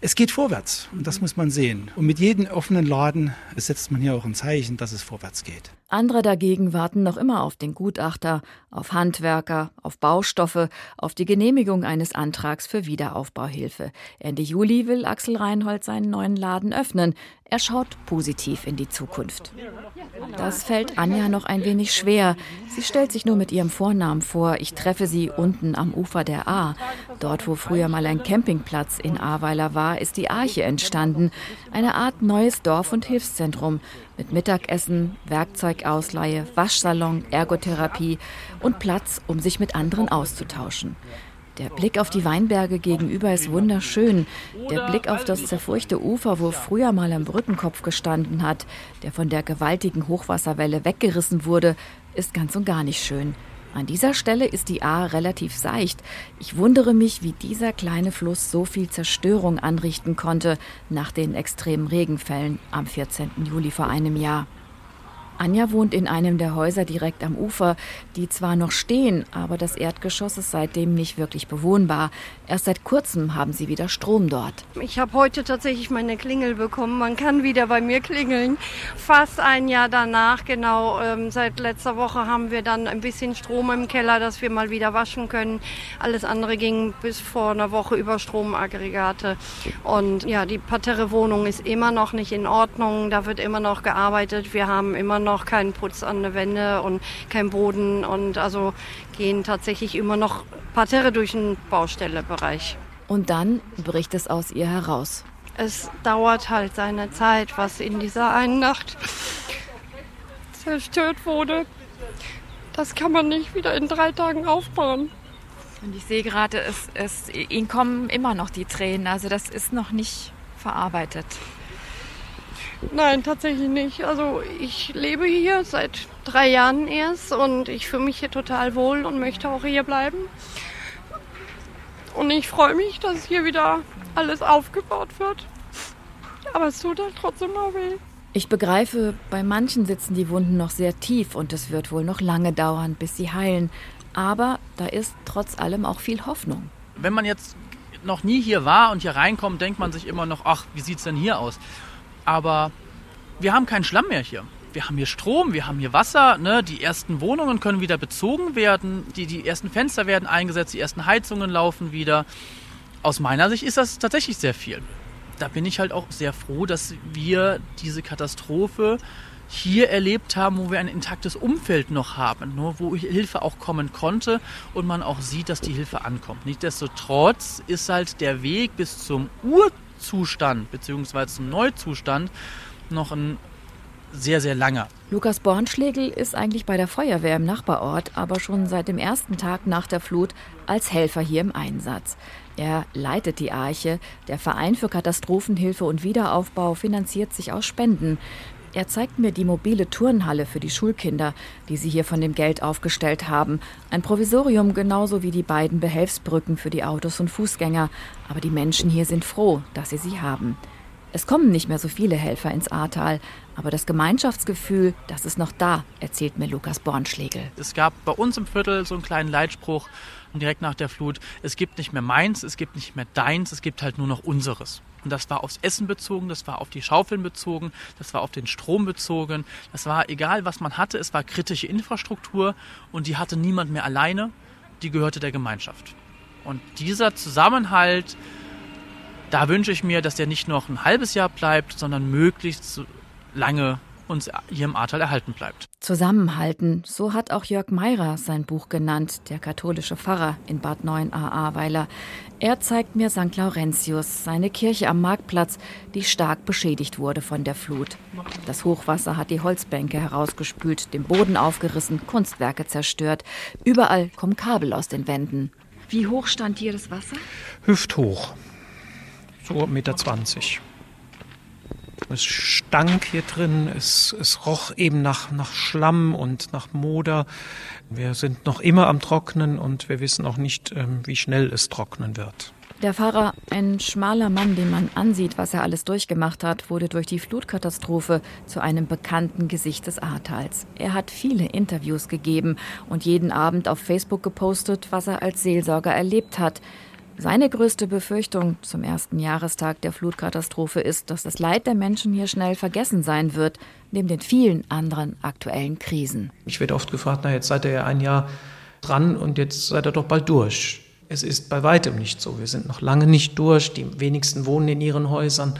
es geht vorwärts und das muss man sehen. Und mit jedem offenen Laden setzt man hier auch ein Zeichen, dass es vorwärts geht. Andere dagegen warten noch immer auf den Gutachter, auf Handwerker, auf Baustoffe, auf die Genehmigung eines Antrags für Wiederaufbauhilfe. Ende Juli will Axel Reinhold seinen neuen Laden öffnen. Er schaut positiv in die Zukunft. Das fällt Anja noch ein wenig schwer. Sie stellt sich nur mit ihrem Vornamen vor. Ich treffe sie unten am Ufer der Ahr. Dort, wo früher mal ein Campingplatz in Ahrweiler war, ist die Arche entstanden. Eine Art neues Dorf- und Hilfszentrum mit Mittagessen, Werkzeugausleihe, Waschsalon, Ergotherapie und Platz, um sich mit anderen auszutauschen. Der Blick auf die Weinberge gegenüber ist wunderschön. Der Blick auf das zerfurchte Ufer, wo früher mal ein Brückenkopf gestanden hat, der von der gewaltigen Hochwasserwelle weggerissen wurde, ist ganz und gar nicht schön. An dieser Stelle ist die Ahr relativ seicht. Ich wundere mich, wie dieser kleine Fluss so viel Zerstörung anrichten konnte nach den extremen Regenfällen am 14. Juli vor einem Jahr. Anja wohnt in einem der Häuser direkt am Ufer, die zwar noch stehen, aber das Erdgeschoss ist seitdem nicht wirklich bewohnbar. Erst seit kurzem haben sie wieder Strom dort. Ich habe heute tatsächlich meine Klingel bekommen. Man kann wieder bei mir klingeln. Fast ein Jahr danach, genau. Ähm, seit letzter Woche haben wir dann ein bisschen Strom im Keller, dass wir mal wieder waschen können. Alles andere ging bis vor einer Woche über Stromaggregate. Und ja, die Parterre-Wohnung ist immer noch nicht in Ordnung. Da wird immer noch gearbeitet. Wir haben immer noch keinen Putz an der Wände und kein Boden und also gehen tatsächlich immer noch Parterre durch den Baustellebereich. Und dann bricht es aus ihr heraus. Es dauert halt seine Zeit, was in dieser einen Nacht zerstört wurde. Das kann man nicht wieder in drei Tagen aufbauen. Und ich sehe gerade, es, es, ihnen kommen immer noch die Tränen. Also das ist noch nicht verarbeitet. Nein, tatsächlich nicht. Also ich lebe hier seit drei Jahren erst und ich fühle mich hier total wohl und möchte auch hier bleiben. Und ich freue mich, dass hier wieder alles aufgebaut wird. Aber es tut halt trotzdem mal weh. Ich begreife, bei manchen sitzen die Wunden noch sehr tief und es wird wohl noch lange dauern, bis sie heilen. Aber da ist trotz allem auch viel Hoffnung. Wenn man jetzt noch nie hier war und hier reinkommt, denkt man sich immer noch, ach, wie sieht es denn hier aus? Aber wir haben keinen Schlamm mehr hier. Wir haben hier Strom, wir haben hier Wasser, ne? die ersten Wohnungen können wieder bezogen werden, die, die ersten Fenster werden eingesetzt, die ersten Heizungen laufen wieder. Aus meiner Sicht ist das tatsächlich sehr viel. Da bin ich halt auch sehr froh, dass wir diese Katastrophe hier erlebt haben, wo wir ein intaktes Umfeld noch haben, nur ne? wo Hilfe auch kommen konnte und man auch sieht, dass die Hilfe ankommt. Nichtsdestotrotz ist halt der Weg bis zum Urzustand bzw. zum Neuzustand noch ein sehr, sehr langer. Lukas Bornschlegel ist eigentlich bei der Feuerwehr im Nachbarort, aber schon seit dem ersten Tag nach der Flut als Helfer hier im Einsatz. Er leitet die Arche. Der Verein für Katastrophenhilfe und Wiederaufbau finanziert sich aus Spenden. Er zeigt mir die mobile Turnhalle für die Schulkinder, die sie hier von dem Geld aufgestellt haben. Ein Provisorium genauso wie die beiden Behelfsbrücken für die Autos und Fußgänger. Aber die Menschen hier sind froh, dass sie sie haben. Es kommen nicht mehr so viele Helfer ins Ahrtal, aber das Gemeinschaftsgefühl, das ist noch da, erzählt mir Lukas Bornschlegel. Es gab bei uns im Viertel so einen kleinen Leitspruch direkt nach der Flut, es gibt nicht mehr meins, es gibt nicht mehr deins, es gibt halt nur noch unseres. Und das war aufs Essen bezogen, das war auf die Schaufeln bezogen, das war auf den Strom bezogen, das war egal, was man hatte, es war kritische Infrastruktur und die hatte niemand mehr alleine, die gehörte der Gemeinschaft. Und dieser Zusammenhalt, da wünsche ich mir, dass der nicht noch ein halbes Jahr bleibt, sondern möglichst lange uns hier im Ahrtal erhalten bleibt. Zusammenhalten, so hat auch Jörg Meirer sein Buch genannt, der katholische Pfarrer in Bad 9 Ahrweiler. Er zeigt mir St. Laurentius, seine Kirche am Marktplatz, die stark beschädigt wurde von der Flut. Das Hochwasser hat die Holzbänke herausgespült, den Boden aufgerissen, Kunstwerke zerstört. Überall kommen Kabel aus den Wänden. Wie hoch stand hier das Wasser? Hüfthoch so 1,20 Meter. Es stank hier drin, es, es roch eben nach, nach Schlamm und nach Moder. Wir sind noch immer am Trocknen und wir wissen auch nicht, ähm, wie schnell es trocknen wird. Der Pfarrer, ein schmaler Mann, den man ansieht, was er alles durchgemacht hat, wurde durch die Flutkatastrophe zu einem bekannten Gesicht des Ahrtals. Er hat viele Interviews gegeben und jeden Abend auf Facebook gepostet, was er als Seelsorger erlebt hat. Seine größte Befürchtung zum ersten Jahrestag der Flutkatastrophe ist, dass das Leid der Menschen hier schnell vergessen sein wird, neben den vielen anderen aktuellen Krisen. Ich werde oft gefragt, na jetzt seid ihr ja ein Jahr dran und jetzt seid ihr doch bald durch. Es ist bei weitem nicht so. Wir sind noch lange nicht durch. Die wenigsten wohnen in ihren Häusern.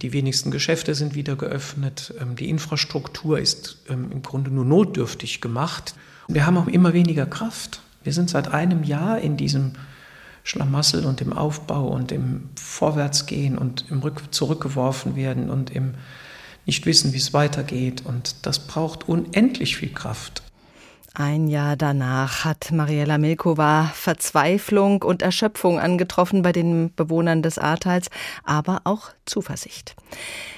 Die wenigsten Geschäfte sind wieder geöffnet. Ähm, die Infrastruktur ist ähm, im Grunde nur notdürftig gemacht. Wir haben auch immer weniger Kraft. Wir sind seit einem Jahr in diesem Schlamassel und im Aufbau und im Vorwärtsgehen und im Rück zurückgeworfen werden und im nicht wissen, wie es weitergeht. Und das braucht unendlich viel Kraft. Ein Jahr danach hat Mariella Milkova Verzweiflung und Erschöpfung angetroffen bei den Bewohnern des Ahrtals, aber auch Zuversicht.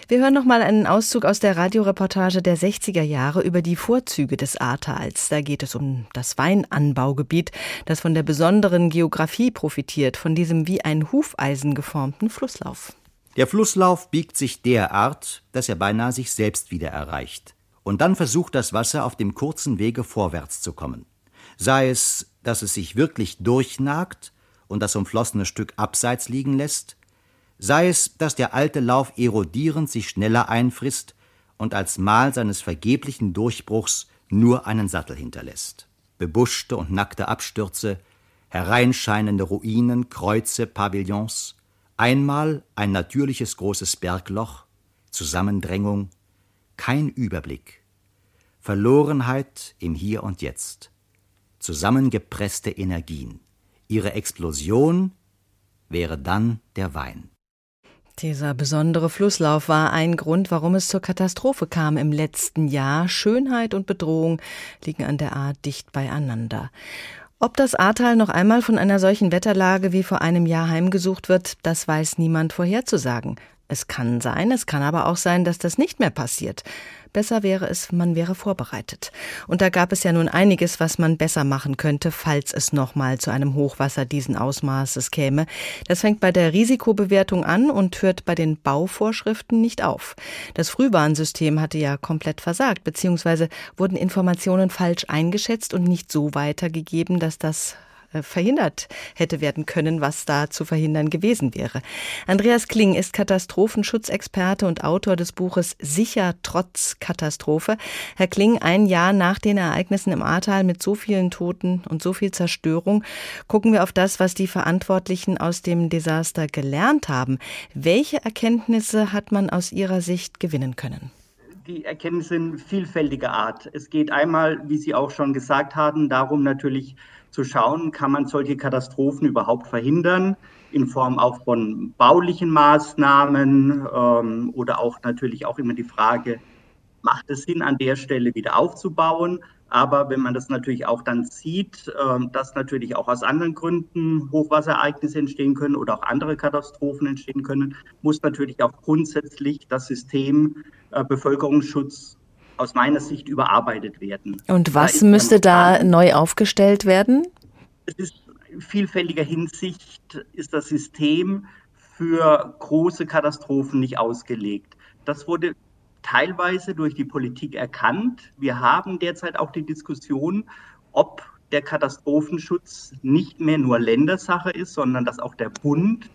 Wir hören noch mal einen Auszug aus der Radioreportage der 60er Jahre über die Vorzüge des Ahrtals. Da geht es um das Weinanbaugebiet, das von der besonderen Geografie profitiert, von diesem wie ein Hufeisen geformten Flusslauf. Der Flusslauf biegt sich derart, dass er beinahe sich selbst wieder erreicht und dann versucht das Wasser auf dem kurzen Wege vorwärts zu kommen. Sei es, dass es sich wirklich durchnagt und das umflossene Stück abseits liegen lässt, sei es, dass der alte Lauf erodierend sich schneller einfrisst und als Mal seines vergeblichen Durchbruchs nur einen Sattel hinterlässt. Bebuschte und nackte Abstürze, hereinscheinende Ruinen, Kreuze, Pavillons, einmal ein natürliches großes Bergloch, Zusammendrängung, kein Überblick, Verlorenheit im Hier und Jetzt, zusammengepresste Energien. Ihre Explosion wäre dann der Wein. Dieser besondere Flusslauf war ein Grund, warum es zur Katastrophe kam im letzten Jahr. Schönheit und Bedrohung liegen an der Ahr dicht beieinander. Ob das Ahrtal noch einmal von einer solchen Wetterlage wie vor einem Jahr heimgesucht wird, das weiß niemand vorherzusagen. Es kann sein, es kann aber auch sein, dass das nicht mehr passiert. Besser wäre es, man wäre vorbereitet. Und da gab es ja nun einiges, was man besser machen könnte, falls es nochmal zu einem Hochwasser diesen Ausmaßes käme. Das fängt bei der Risikobewertung an und hört bei den Bauvorschriften nicht auf. Das Frühwarnsystem hatte ja komplett versagt, beziehungsweise wurden Informationen falsch eingeschätzt und nicht so weitergegeben, dass das verhindert hätte werden können, was da zu verhindern gewesen wäre. Andreas Kling ist Katastrophenschutzexperte und Autor des Buches Sicher trotz Katastrophe. Herr Kling, ein Jahr nach den Ereignissen im Ahrtal mit so vielen Toten und so viel Zerstörung, gucken wir auf das, was die Verantwortlichen aus dem Desaster gelernt haben. Welche Erkenntnisse hat man aus Ihrer Sicht gewinnen können? Die Erkenntnisse vielfältiger Art. Es geht einmal, wie Sie auch schon gesagt haben, darum natürlich zu schauen, kann man solche Katastrophen überhaupt verhindern, in Form auch von baulichen Maßnahmen ähm, oder auch natürlich auch immer die Frage, macht es Sinn, an der Stelle wieder aufzubauen? Aber wenn man das natürlich auch dann sieht, äh, dass natürlich auch aus anderen Gründen Hochwasserereignisse entstehen können oder auch andere Katastrophen entstehen können, muss natürlich auch grundsätzlich das System äh, Bevölkerungsschutz aus meiner Sicht überarbeitet werden. Und was da müsste da neu aufgestellt werden? Es ist in vielfältiger Hinsicht ist das System für große Katastrophen nicht ausgelegt. Das wurde teilweise durch die Politik erkannt. Wir haben derzeit auch die Diskussion, ob der Katastrophenschutz nicht mehr nur Ländersache ist, sondern dass auch der Bund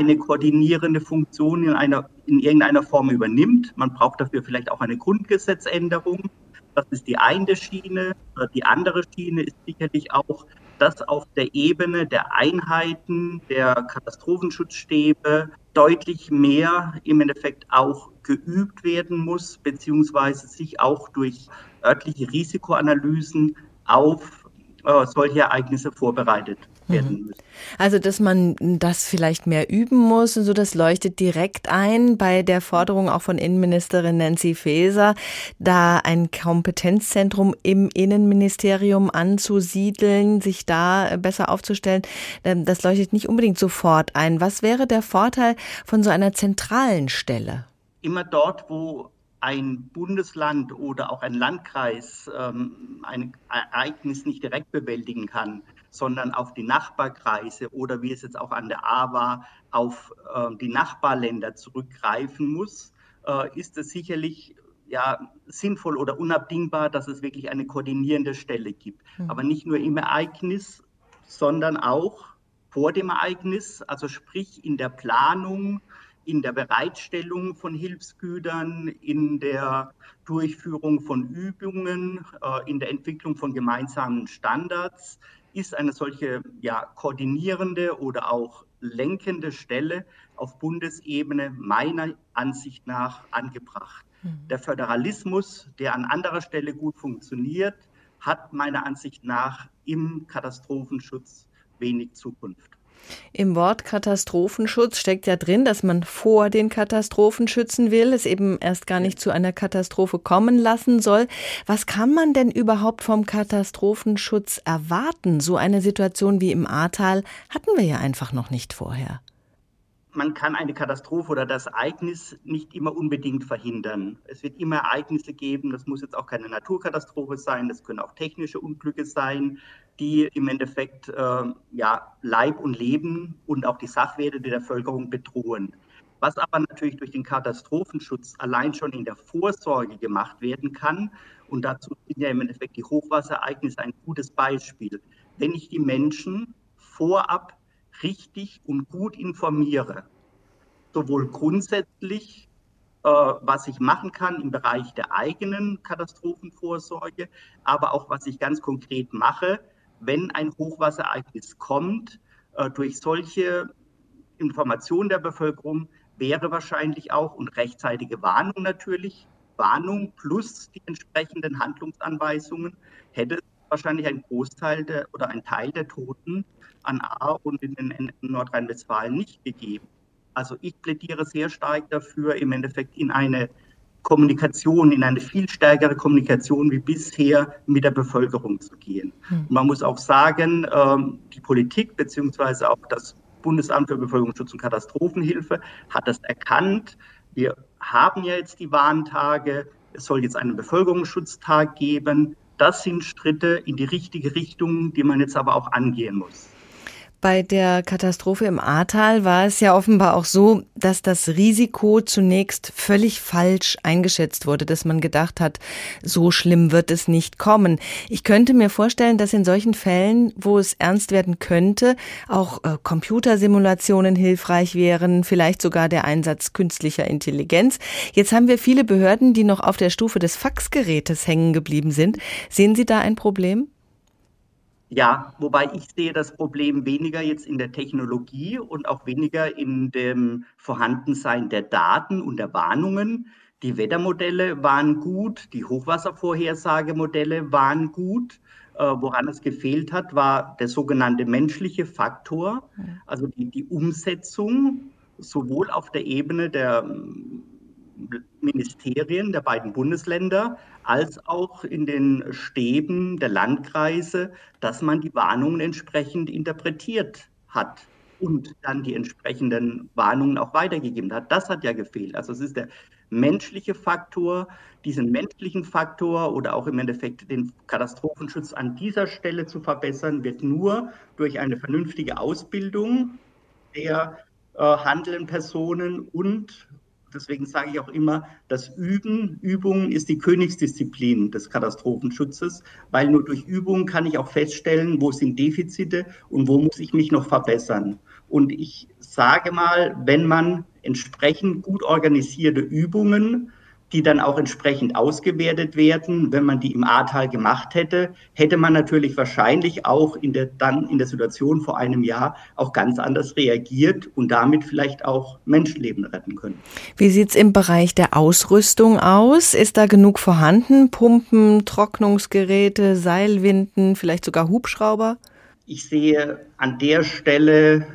eine koordinierende Funktion in, einer, in irgendeiner Form übernimmt. Man braucht dafür vielleicht auch eine Grundgesetzänderung. Das ist die eine Schiene. Die andere Schiene ist sicherlich auch, dass auf der Ebene der Einheiten, der Katastrophenschutzstäbe deutlich mehr im Endeffekt auch geübt werden muss, beziehungsweise sich auch durch örtliche Risikoanalysen auf äh, solche Ereignisse vorbereitet werden mhm. müssen. Also, dass man das vielleicht mehr üben muss und so, das leuchtet direkt ein bei der Forderung auch von Innenministerin Nancy Faeser, da ein Kompetenzzentrum im Innenministerium anzusiedeln, sich da besser aufzustellen. Ähm, das leuchtet nicht unbedingt sofort ein. Was wäre der Vorteil von so einer zentralen Stelle? Immer dort, wo ein Bundesland oder auch ein Landkreis ähm, ein Ereignis nicht direkt bewältigen kann, sondern auf die Nachbarkreise oder wie es jetzt auch an der A war, auf äh, die Nachbarländer zurückgreifen muss, äh, ist es sicherlich ja, sinnvoll oder unabdingbar, dass es wirklich eine koordinierende Stelle gibt. Mhm. Aber nicht nur im Ereignis, sondern auch vor dem Ereignis, also sprich in der Planung, in der Bereitstellung von Hilfsgütern, in der Durchführung von Übungen, äh, in der Entwicklung von gemeinsamen Standards, ist eine solche ja, koordinierende oder auch lenkende Stelle auf Bundesebene meiner Ansicht nach angebracht. Mhm. Der Föderalismus, der an anderer Stelle gut funktioniert, hat meiner Ansicht nach im Katastrophenschutz wenig Zukunft. Im Wort Katastrophenschutz steckt ja drin, dass man vor den Katastrophen schützen will, es eben erst gar nicht zu einer Katastrophe kommen lassen soll. Was kann man denn überhaupt vom Katastrophenschutz erwarten? So eine Situation wie im Ahrtal hatten wir ja einfach noch nicht vorher man kann eine Katastrophe oder das Ereignis nicht immer unbedingt verhindern. Es wird immer Ereignisse geben, das muss jetzt auch keine Naturkatastrophe sein, das können auch technische Unglücke sein, die im Endeffekt äh, ja, Leib und Leben und auch die Sachwerte der Bevölkerung bedrohen. Was aber natürlich durch den Katastrophenschutz allein schon in der Vorsorge gemacht werden kann, und dazu sind ja im Endeffekt die Hochwasserereignisse ein gutes Beispiel. Wenn ich die Menschen vorab richtig und gut informiere, sowohl grundsätzlich, äh, was ich machen kann im Bereich der eigenen Katastrophenvorsorge, aber auch was ich ganz konkret mache, wenn ein Hochwasserereignis kommt. Äh, durch solche Informationen der Bevölkerung wäre wahrscheinlich auch und rechtzeitige Warnung natürlich, Warnung plus die entsprechenden Handlungsanweisungen, hätte wahrscheinlich ein Großteil der, oder ein Teil der Toten an A und in, in Nordrhein-Westfalen nicht gegeben. Also ich plädiere sehr stark dafür, im Endeffekt in eine Kommunikation, in eine viel stärkere Kommunikation wie bisher mit der Bevölkerung zu gehen. Hm. Man muss auch sagen, ähm, die Politik beziehungsweise auch das Bundesamt für Bevölkerungsschutz und Katastrophenhilfe hat das erkannt. Wir haben ja jetzt die Warntage. Es soll jetzt einen Bevölkerungsschutztag geben. Das sind Schritte in die richtige Richtung, die man jetzt aber auch angehen muss. Bei der Katastrophe im Ahrtal war es ja offenbar auch so, dass das Risiko zunächst völlig falsch eingeschätzt wurde, dass man gedacht hat, so schlimm wird es nicht kommen. Ich könnte mir vorstellen, dass in solchen Fällen, wo es ernst werden könnte, auch äh, Computersimulationen hilfreich wären, vielleicht sogar der Einsatz künstlicher Intelligenz. Jetzt haben wir viele Behörden, die noch auf der Stufe des Faxgerätes hängen geblieben sind. Sehen Sie da ein Problem? Ja, wobei ich sehe das Problem weniger jetzt in der Technologie und auch weniger in dem Vorhandensein der Daten und der Warnungen. Die Wettermodelle waren gut, die Hochwasservorhersagemodelle waren gut. Äh, woran es gefehlt hat, war der sogenannte menschliche Faktor, also die, die Umsetzung sowohl auf der Ebene der Ministerien der beiden Bundesländer als auch in den Stäben der Landkreise, dass man die Warnungen entsprechend interpretiert hat und dann die entsprechenden Warnungen auch weitergegeben hat. Das hat ja gefehlt. Also es ist der menschliche Faktor, diesen menschlichen Faktor oder auch im Endeffekt den Katastrophenschutz an dieser Stelle zu verbessern, wird nur durch eine vernünftige Ausbildung der äh, handelnden Personen und deswegen sage ich auch immer, das Üben, Übung ist die Königsdisziplin des Katastrophenschutzes, weil nur durch Übung kann ich auch feststellen, wo sind Defizite und wo muss ich mich noch verbessern. Und ich sage mal, wenn man entsprechend gut organisierte Übungen die dann auch entsprechend ausgewertet werden. Wenn man die im Ahrtal gemacht hätte, hätte man natürlich wahrscheinlich auch in der, dann in der Situation vor einem Jahr auch ganz anders reagiert und damit vielleicht auch Menschenleben retten können. Wie sieht es im Bereich der Ausrüstung aus? Ist da genug vorhanden? Pumpen, Trocknungsgeräte, Seilwinden, vielleicht sogar Hubschrauber? Ich sehe an der Stelle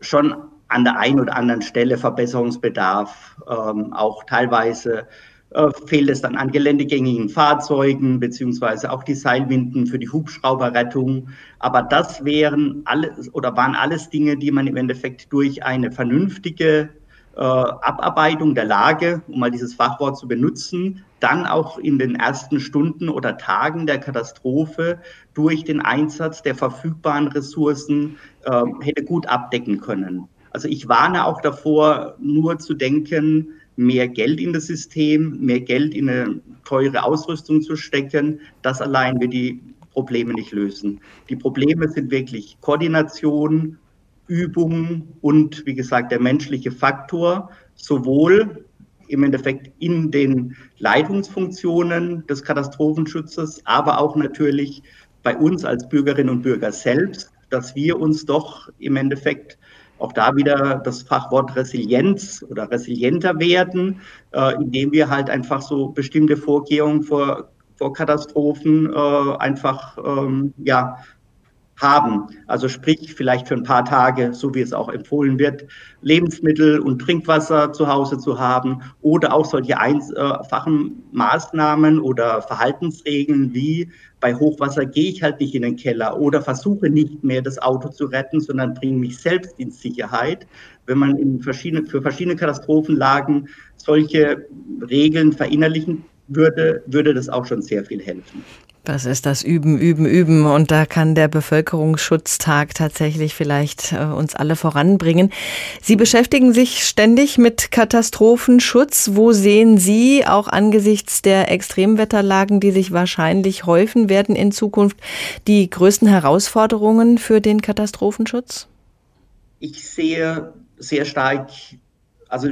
schon an der einen oder anderen Stelle Verbesserungsbedarf. Ähm, auch teilweise äh, fehlt es dann an geländegängigen Fahrzeugen, beziehungsweise auch die Seilwinden für die Hubschrauberrettung. Aber das wären alles oder waren alles Dinge, die man im Endeffekt durch eine vernünftige äh, Abarbeitung der Lage, um mal dieses Fachwort zu benutzen, dann auch in den ersten Stunden oder Tagen der Katastrophe durch den Einsatz der verfügbaren Ressourcen äh, hätte gut abdecken können. Also ich warne auch davor, nur zu denken, mehr Geld in das System, mehr Geld in eine teure Ausrüstung zu stecken. Das allein wird die Probleme nicht lösen. Die Probleme sind wirklich Koordination, Übung und, wie gesagt, der menschliche Faktor, sowohl im Endeffekt in den Leitungsfunktionen des Katastrophenschutzes, aber auch natürlich bei uns als Bürgerinnen und Bürger selbst, dass wir uns doch im Endeffekt auch da wieder das Fachwort Resilienz oder resilienter werden, äh, indem wir halt einfach so bestimmte Vorgehungen vor, vor Katastrophen äh, einfach ähm, ja, haben. Also sprich vielleicht für ein paar Tage, so wie es auch empfohlen wird, Lebensmittel und Trinkwasser zu Hause zu haben oder auch solche einfachen Maßnahmen oder Verhaltensregeln wie bei Hochwasser gehe ich halt nicht in den Keller oder versuche nicht mehr das Auto zu retten, sondern bringe mich selbst in Sicherheit. Wenn man in verschiedene, für verschiedene Katastrophenlagen solche Regeln verinnerlichen würde, würde das auch schon sehr viel helfen. Das ist das Üben, Üben, Üben. Und da kann der Bevölkerungsschutztag tatsächlich vielleicht äh, uns alle voranbringen. Sie beschäftigen sich ständig mit Katastrophenschutz. Wo sehen Sie auch angesichts der Extremwetterlagen, die sich wahrscheinlich häufen werden in Zukunft, die größten Herausforderungen für den Katastrophenschutz? Ich sehe sehr stark, also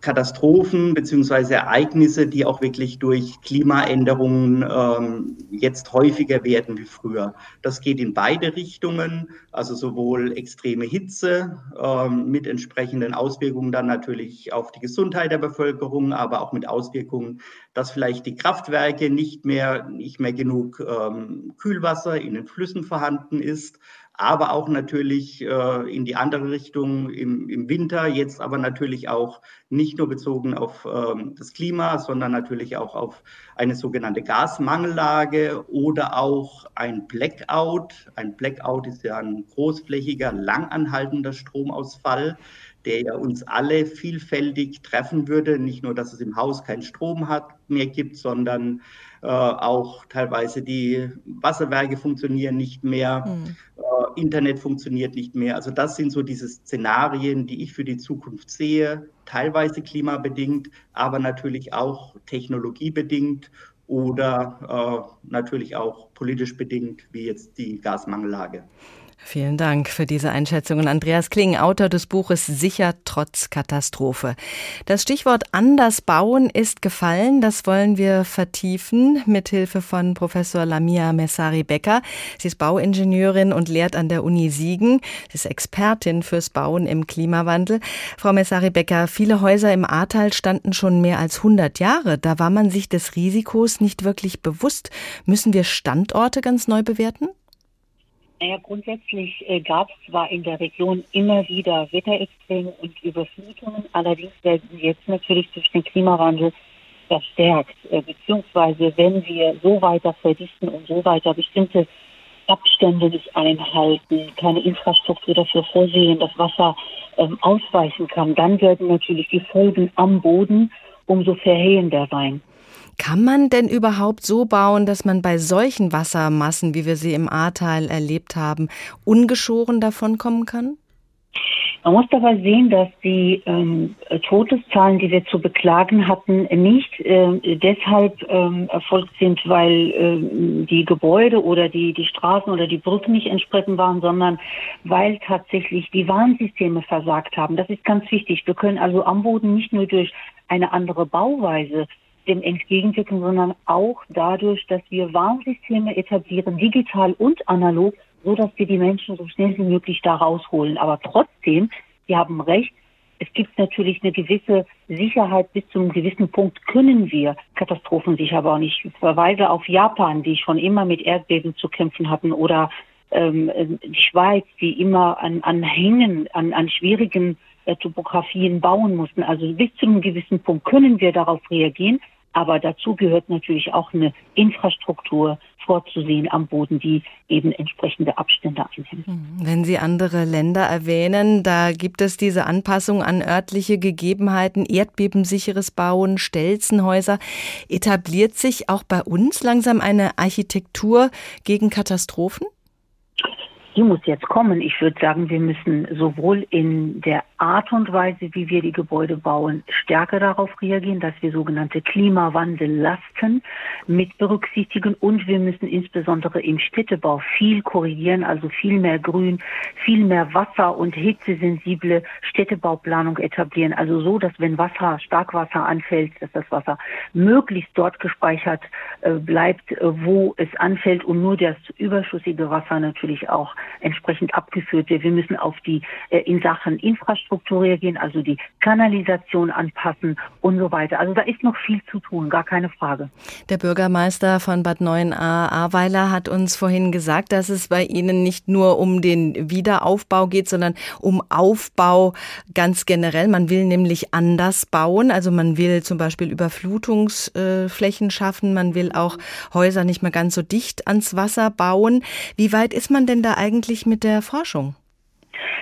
Katastrophen beziehungsweise Ereignisse, die auch wirklich durch Klimaänderungen ähm, jetzt häufiger werden wie früher. Das geht in beide Richtungen, also sowohl extreme Hitze ähm, mit entsprechenden Auswirkungen dann natürlich auf die Gesundheit der Bevölkerung, aber auch mit Auswirkungen, dass vielleicht die Kraftwerke nicht mehr, nicht mehr genug ähm, Kühlwasser in den Flüssen vorhanden ist aber auch natürlich äh, in die andere Richtung im, im, Winter, jetzt aber natürlich auch nicht nur bezogen auf ähm, das Klima, sondern natürlich auch auf eine sogenannte Gasmangellage oder auch ein Blackout. Ein Blackout ist ja ein großflächiger, langanhaltender Stromausfall, der ja uns alle vielfältig treffen würde. Nicht nur, dass es im Haus keinen Strom hat, mehr gibt, sondern äh, auch teilweise die Wasserwerke funktionieren nicht mehr, mhm. Internet funktioniert nicht mehr. Also das sind so diese Szenarien, die ich für die Zukunft sehe, teilweise klimabedingt, aber natürlich auch technologiebedingt oder äh, natürlich auch politisch bedingt, wie jetzt die Gasmangellage. Vielen Dank für diese Einschätzung. Und Andreas Kling, Autor des Buches Sicher trotz Katastrophe. Das Stichwort anders bauen ist gefallen. Das wollen wir vertiefen mit Hilfe von Professor Lamia Messari-Becker. Sie ist Bauingenieurin und lehrt an der Uni Siegen. Sie ist Expertin fürs Bauen im Klimawandel. Frau Messari-Becker, viele Häuser im Ahrtal standen schon mehr als 100 Jahre. Da war man sich des Risikos nicht wirklich bewusst. Müssen wir Standorte ganz neu bewerten? Naja, grundsätzlich äh, gab es zwar in der Region immer wieder Wetterextreme und Überflutungen, allerdings werden jetzt natürlich durch den Klimawandel verstärkt, äh, beziehungsweise wenn wir so weiter verdichten und so weiter bestimmte Abstände nicht einhalten, keine Infrastruktur dafür vorsehen, dass Wasser ähm, ausweichen kann, dann werden natürlich die Folgen am Boden umso verheerender sein. Kann man denn überhaupt so bauen, dass man bei solchen Wassermassen, wie wir sie im Ahrtal erlebt haben, ungeschoren davon kommen kann? Man muss dabei sehen, dass die ähm, Todeszahlen, die wir zu beklagen hatten, nicht äh, deshalb ähm, erfolgt sind, weil äh, die Gebäude oder die, die Straßen oder die Brücken nicht entsprechend waren, sondern weil tatsächlich die Warnsysteme versagt haben. Das ist ganz wichtig. Wir können also am Boden nicht nur durch eine andere Bauweise dem entgegenwirken, sondern auch dadurch, dass wir Warnsysteme etablieren, digital und analog, so dass wir die Menschen so schnell wie möglich da rausholen. Aber trotzdem, Sie haben recht, es gibt natürlich eine gewisse Sicherheit. Bis zu einem gewissen Punkt können wir katastrophensicher bauen. Ich verweise auf Japan, die schon immer mit Erdbeben zu kämpfen hatten, oder ähm, die Schweiz, die immer an, an Hängen, an, an schwierigen äh, Topografien bauen mussten. Also bis zu einem gewissen Punkt können wir darauf reagieren. Aber dazu gehört natürlich auch eine Infrastruktur vorzusehen am Boden, die eben entsprechende Abstände einhält. Hm. Wenn Sie andere Länder erwähnen, da gibt es diese Anpassung an örtliche Gegebenheiten, erdbebensicheres Bauen, Stelzenhäuser. Etabliert sich auch bei uns langsam eine Architektur gegen Katastrophen? die muss jetzt kommen. Ich würde sagen, wir müssen sowohl in der Art und Weise, wie wir die Gebäude bauen, stärker darauf reagieren, dass wir sogenannte Klimawandellasten mit berücksichtigen und wir müssen insbesondere im Städtebau viel korrigieren, also viel mehr Grün, viel mehr Wasser- und hitzesensible Städtebauplanung etablieren. Also so, dass wenn Wasser, Starkwasser anfällt, dass das Wasser möglichst dort gespeichert äh, bleibt, äh, wo es anfällt und nur das überschüssige Wasser natürlich auch entsprechend abgeführt wird. Wir müssen auf die äh, in Sachen Infrastruktur reagieren, also die Kanalisation anpassen und so weiter. Also da ist noch viel zu tun, gar keine Frage. Der Bürgermeister von Bad 9a Ahrweiler hat uns vorhin gesagt, dass es bei Ihnen nicht nur um den Wiederaufbau geht, sondern um Aufbau ganz generell. Man will nämlich anders bauen. Also man will zum Beispiel Überflutungsflächen schaffen. Man will auch Häuser nicht mehr ganz so dicht ans Wasser bauen. Wie weit ist man denn da eigentlich mit der Forschung?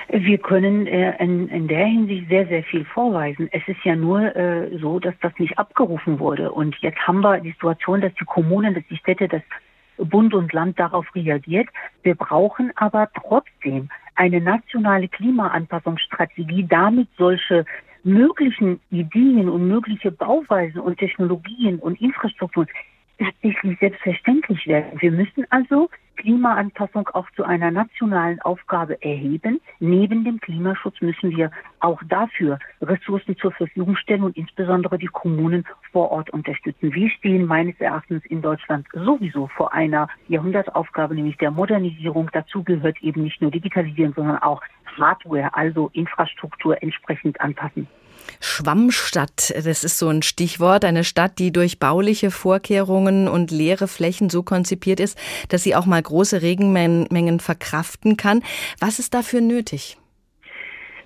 Wir können äh, in, der Hinsicht sehr, sehr viel vorweisen. Es ist ja nur äh, so, dass das nicht abgerufen wurde. Und jetzt haben wir die Situation, dass die Kommunen, dass die Städte, dass Bund und Land darauf reagiert. Wir brauchen aber trotzdem eine nationale Klimaanpassungsstrategie, damit solche möglichen Ideen und mögliche Bauweisen und Technologien und Infrastrukturen tatsächlich selbstverständlich werden. Wir müssen also Klimaanpassung auch zu einer nationalen Aufgabe erheben. Neben dem Klimaschutz müssen wir auch dafür Ressourcen zur Verfügung stellen und insbesondere die Kommunen vor Ort unterstützen. Wir stehen meines Erachtens in Deutschland sowieso vor einer Jahrhundertaufgabe, nämlich der Modernisierung. Dazu gehört eben nicht nur Digitalisieren, sondern auch Hardware, also Infrastruktur entsprechend anpassen. Schwammstadt, das ist so ein Stichwort, eine Stadt, die durch bauliche Vorkehrungen und leere Flächen so konzipiert ist, dass sie auch mal große Regenmengen verkraften kann. Was ist dafür nötig?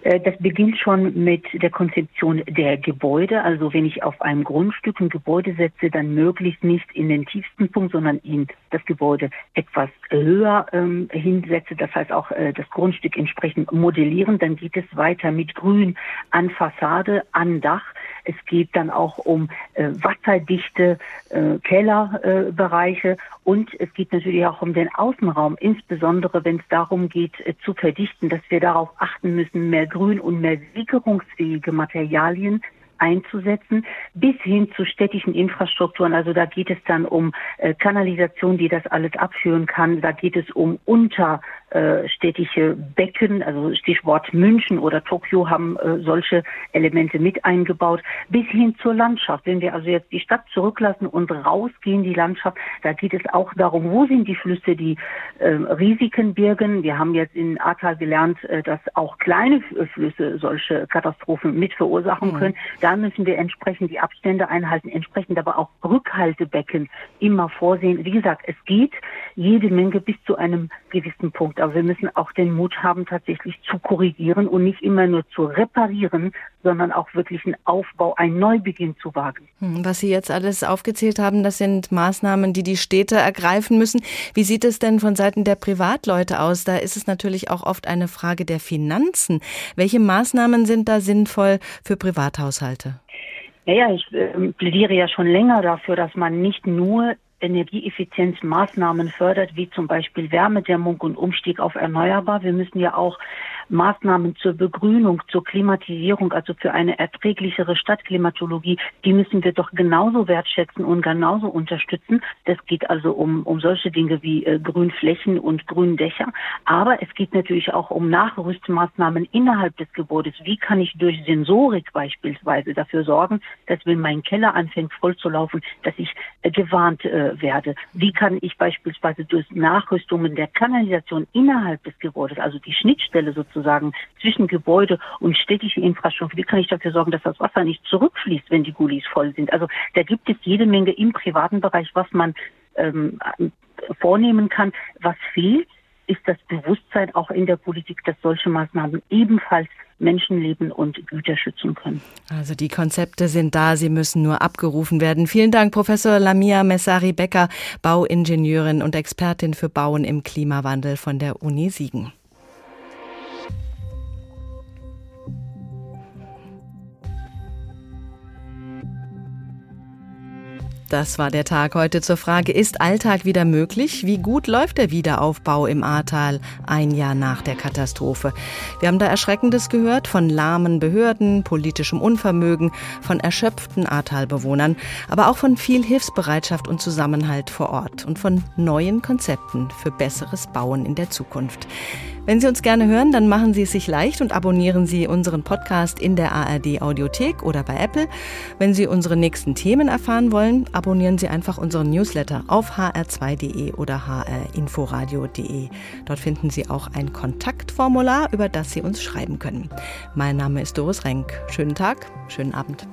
Äh, das beginnt schon mit der Konzeption der Gebäude. Also wenn ich auf einem Grundstück ein Gebäude setze, dann möglichst nicht in den tiefsten Punkt, sondern in das Gebäude etwas höher ähm, hinsetze. Das heißt auch äh, das Grundstück entsprechend modellieren. Dann geht es weiter mit Grün an Fassade, an Dach. Es geht dann auch um äh, wasserdichte äh, Kellerbereiche und es geht natürlich auch um den Außenraum, insbesondere wenn es darum geht äh, zu verdichten, dass wir darauf achten müssen, mehr Grün und mehr wickerungsfähige Materialien einzusetzen, bis hin zu städtischen Infrastrukturen. Also da geht es dann um äh, Kanalisation, die das alles abführen kann. Da geht es um unterstädtische Becken, also Stichwort München oder Tokio haben äh, solche Elemente mit eingebaut, bis hin zur Landschaft. Wenn wir also jetzt die Stadt zurücklassen und rausgehen, die Landschaft, da geht es auch darum, wo sind die Flüsse, die äh, Risiken birgen. Wir haben jetzt in Ahrtal gelernt, äh, dass auch kleine Flüsse solche Katastrophen mit verursachen mhm. können. Da müssen wir entsprechend die Abstände einhalten, entsprechend aber auch Rückhaltebecken immer vorsehen. Wie gesagt, es geht jede Menge bis zu einem gewissen Punkt. Aber wir müssen auch den Mut haben, tatsächlich zu korrigieren und nicht immer nur zu reparieren, sondern auch wirklich einen Aufbau, einen Neubeginn zu wagen. Hm, was Sie jetzt alles aufgezählt haben, das sind Maßnahmen, die die Städte ergreifen müssen. Wie sieht es denn von Seiten der Privatleute aus? Da ist es natürlich auch oft eine Frage der Finanzen. Welche Maßnahmen sind da sinnvoll für Privathaushalte? Naja, ich äh, plädiere ja schon länger dafür, dass man nicht nur Energieeffizienzmaßnahmen fördert, wie zum Beispiel Wärmedämmung und Umstieg auf Erneuerbar. Wir müssen ja auch Maßnahmen zur Begrünung, zur Klimatisierung, also für eine erträglichere Stadtklimatologie, die müssen wir doch genauso wertschätzen und genauso unterstützen. Das geht also um, um solche Dinge wie äh, Grünflächen und Gründächer. Aber es geht natürlich auch um Nachrüstmaßnahmen innerhalb des Gebäudes. Wie kann ich durch Sensorik beispielsweise dafür sorgen, dass wenn mein Keller anfängt voll zu laufen, dass ich äh, gewarnt äh, werde? Wie kann ich beispielsweise durch Nachrüstungen der Kanalisation innerhalb des Gebäudes, also die Schnittstelle sozusagen, sozusagen zwischen Gebäude und städtische Infrastruktur, wie kann ich dafür sorgen, dass das Wasser nicht zurückfließt, wenn die Gullis voll sind? Also da gibt es jede Menge im privaten Bereich, was man ähm, vornehmen kann. Was fehlt, ist das Bewusstsein auch in der Politik, dass solche Maßnahmen ebenfalls Menschenleben und Güter schützen können. Also die Konzepte sind da, sie müssen nur abgerufen werden. Vielen Dank, Professor Lamia Messari-Becker, Bauingenieurin und Expertin für Bauen im Klimawandel von der Uni Siegen. Das war der Tag heute zur Frage, ist Alltag wieder möglich? Wie gut läuft der Wiederaufbau im Ahrtal ein Jahr nach der Katastrophe? Wir haben da Erschreckendes gehört von lahmen Behörden, politischem Unvermögen, von erschöpften Ahrtalbewohnern, aber auch von viel Hilfsbereitschaft und Zusammenhalt vor Ort und von neuen Konzepten für besseres Bauen in der Zukunft. Wenn Sie uns gerne hören, dann machen Sie es sich leicht und abonnieren Sie unseren Podcast in der ARD Audiothek oder bei Apple. Wenn Sie unsere nächsten Themen erfahren wollen, abonnieren Sie einfach unseren Newsletter auf hr2.de oder hrinforadio.de. Dort finden Sie auch ein Kontaktformular, über das Sie uns schreiben können. Mein Name ist Doris Renk. Schönen Tag, schönen Abend.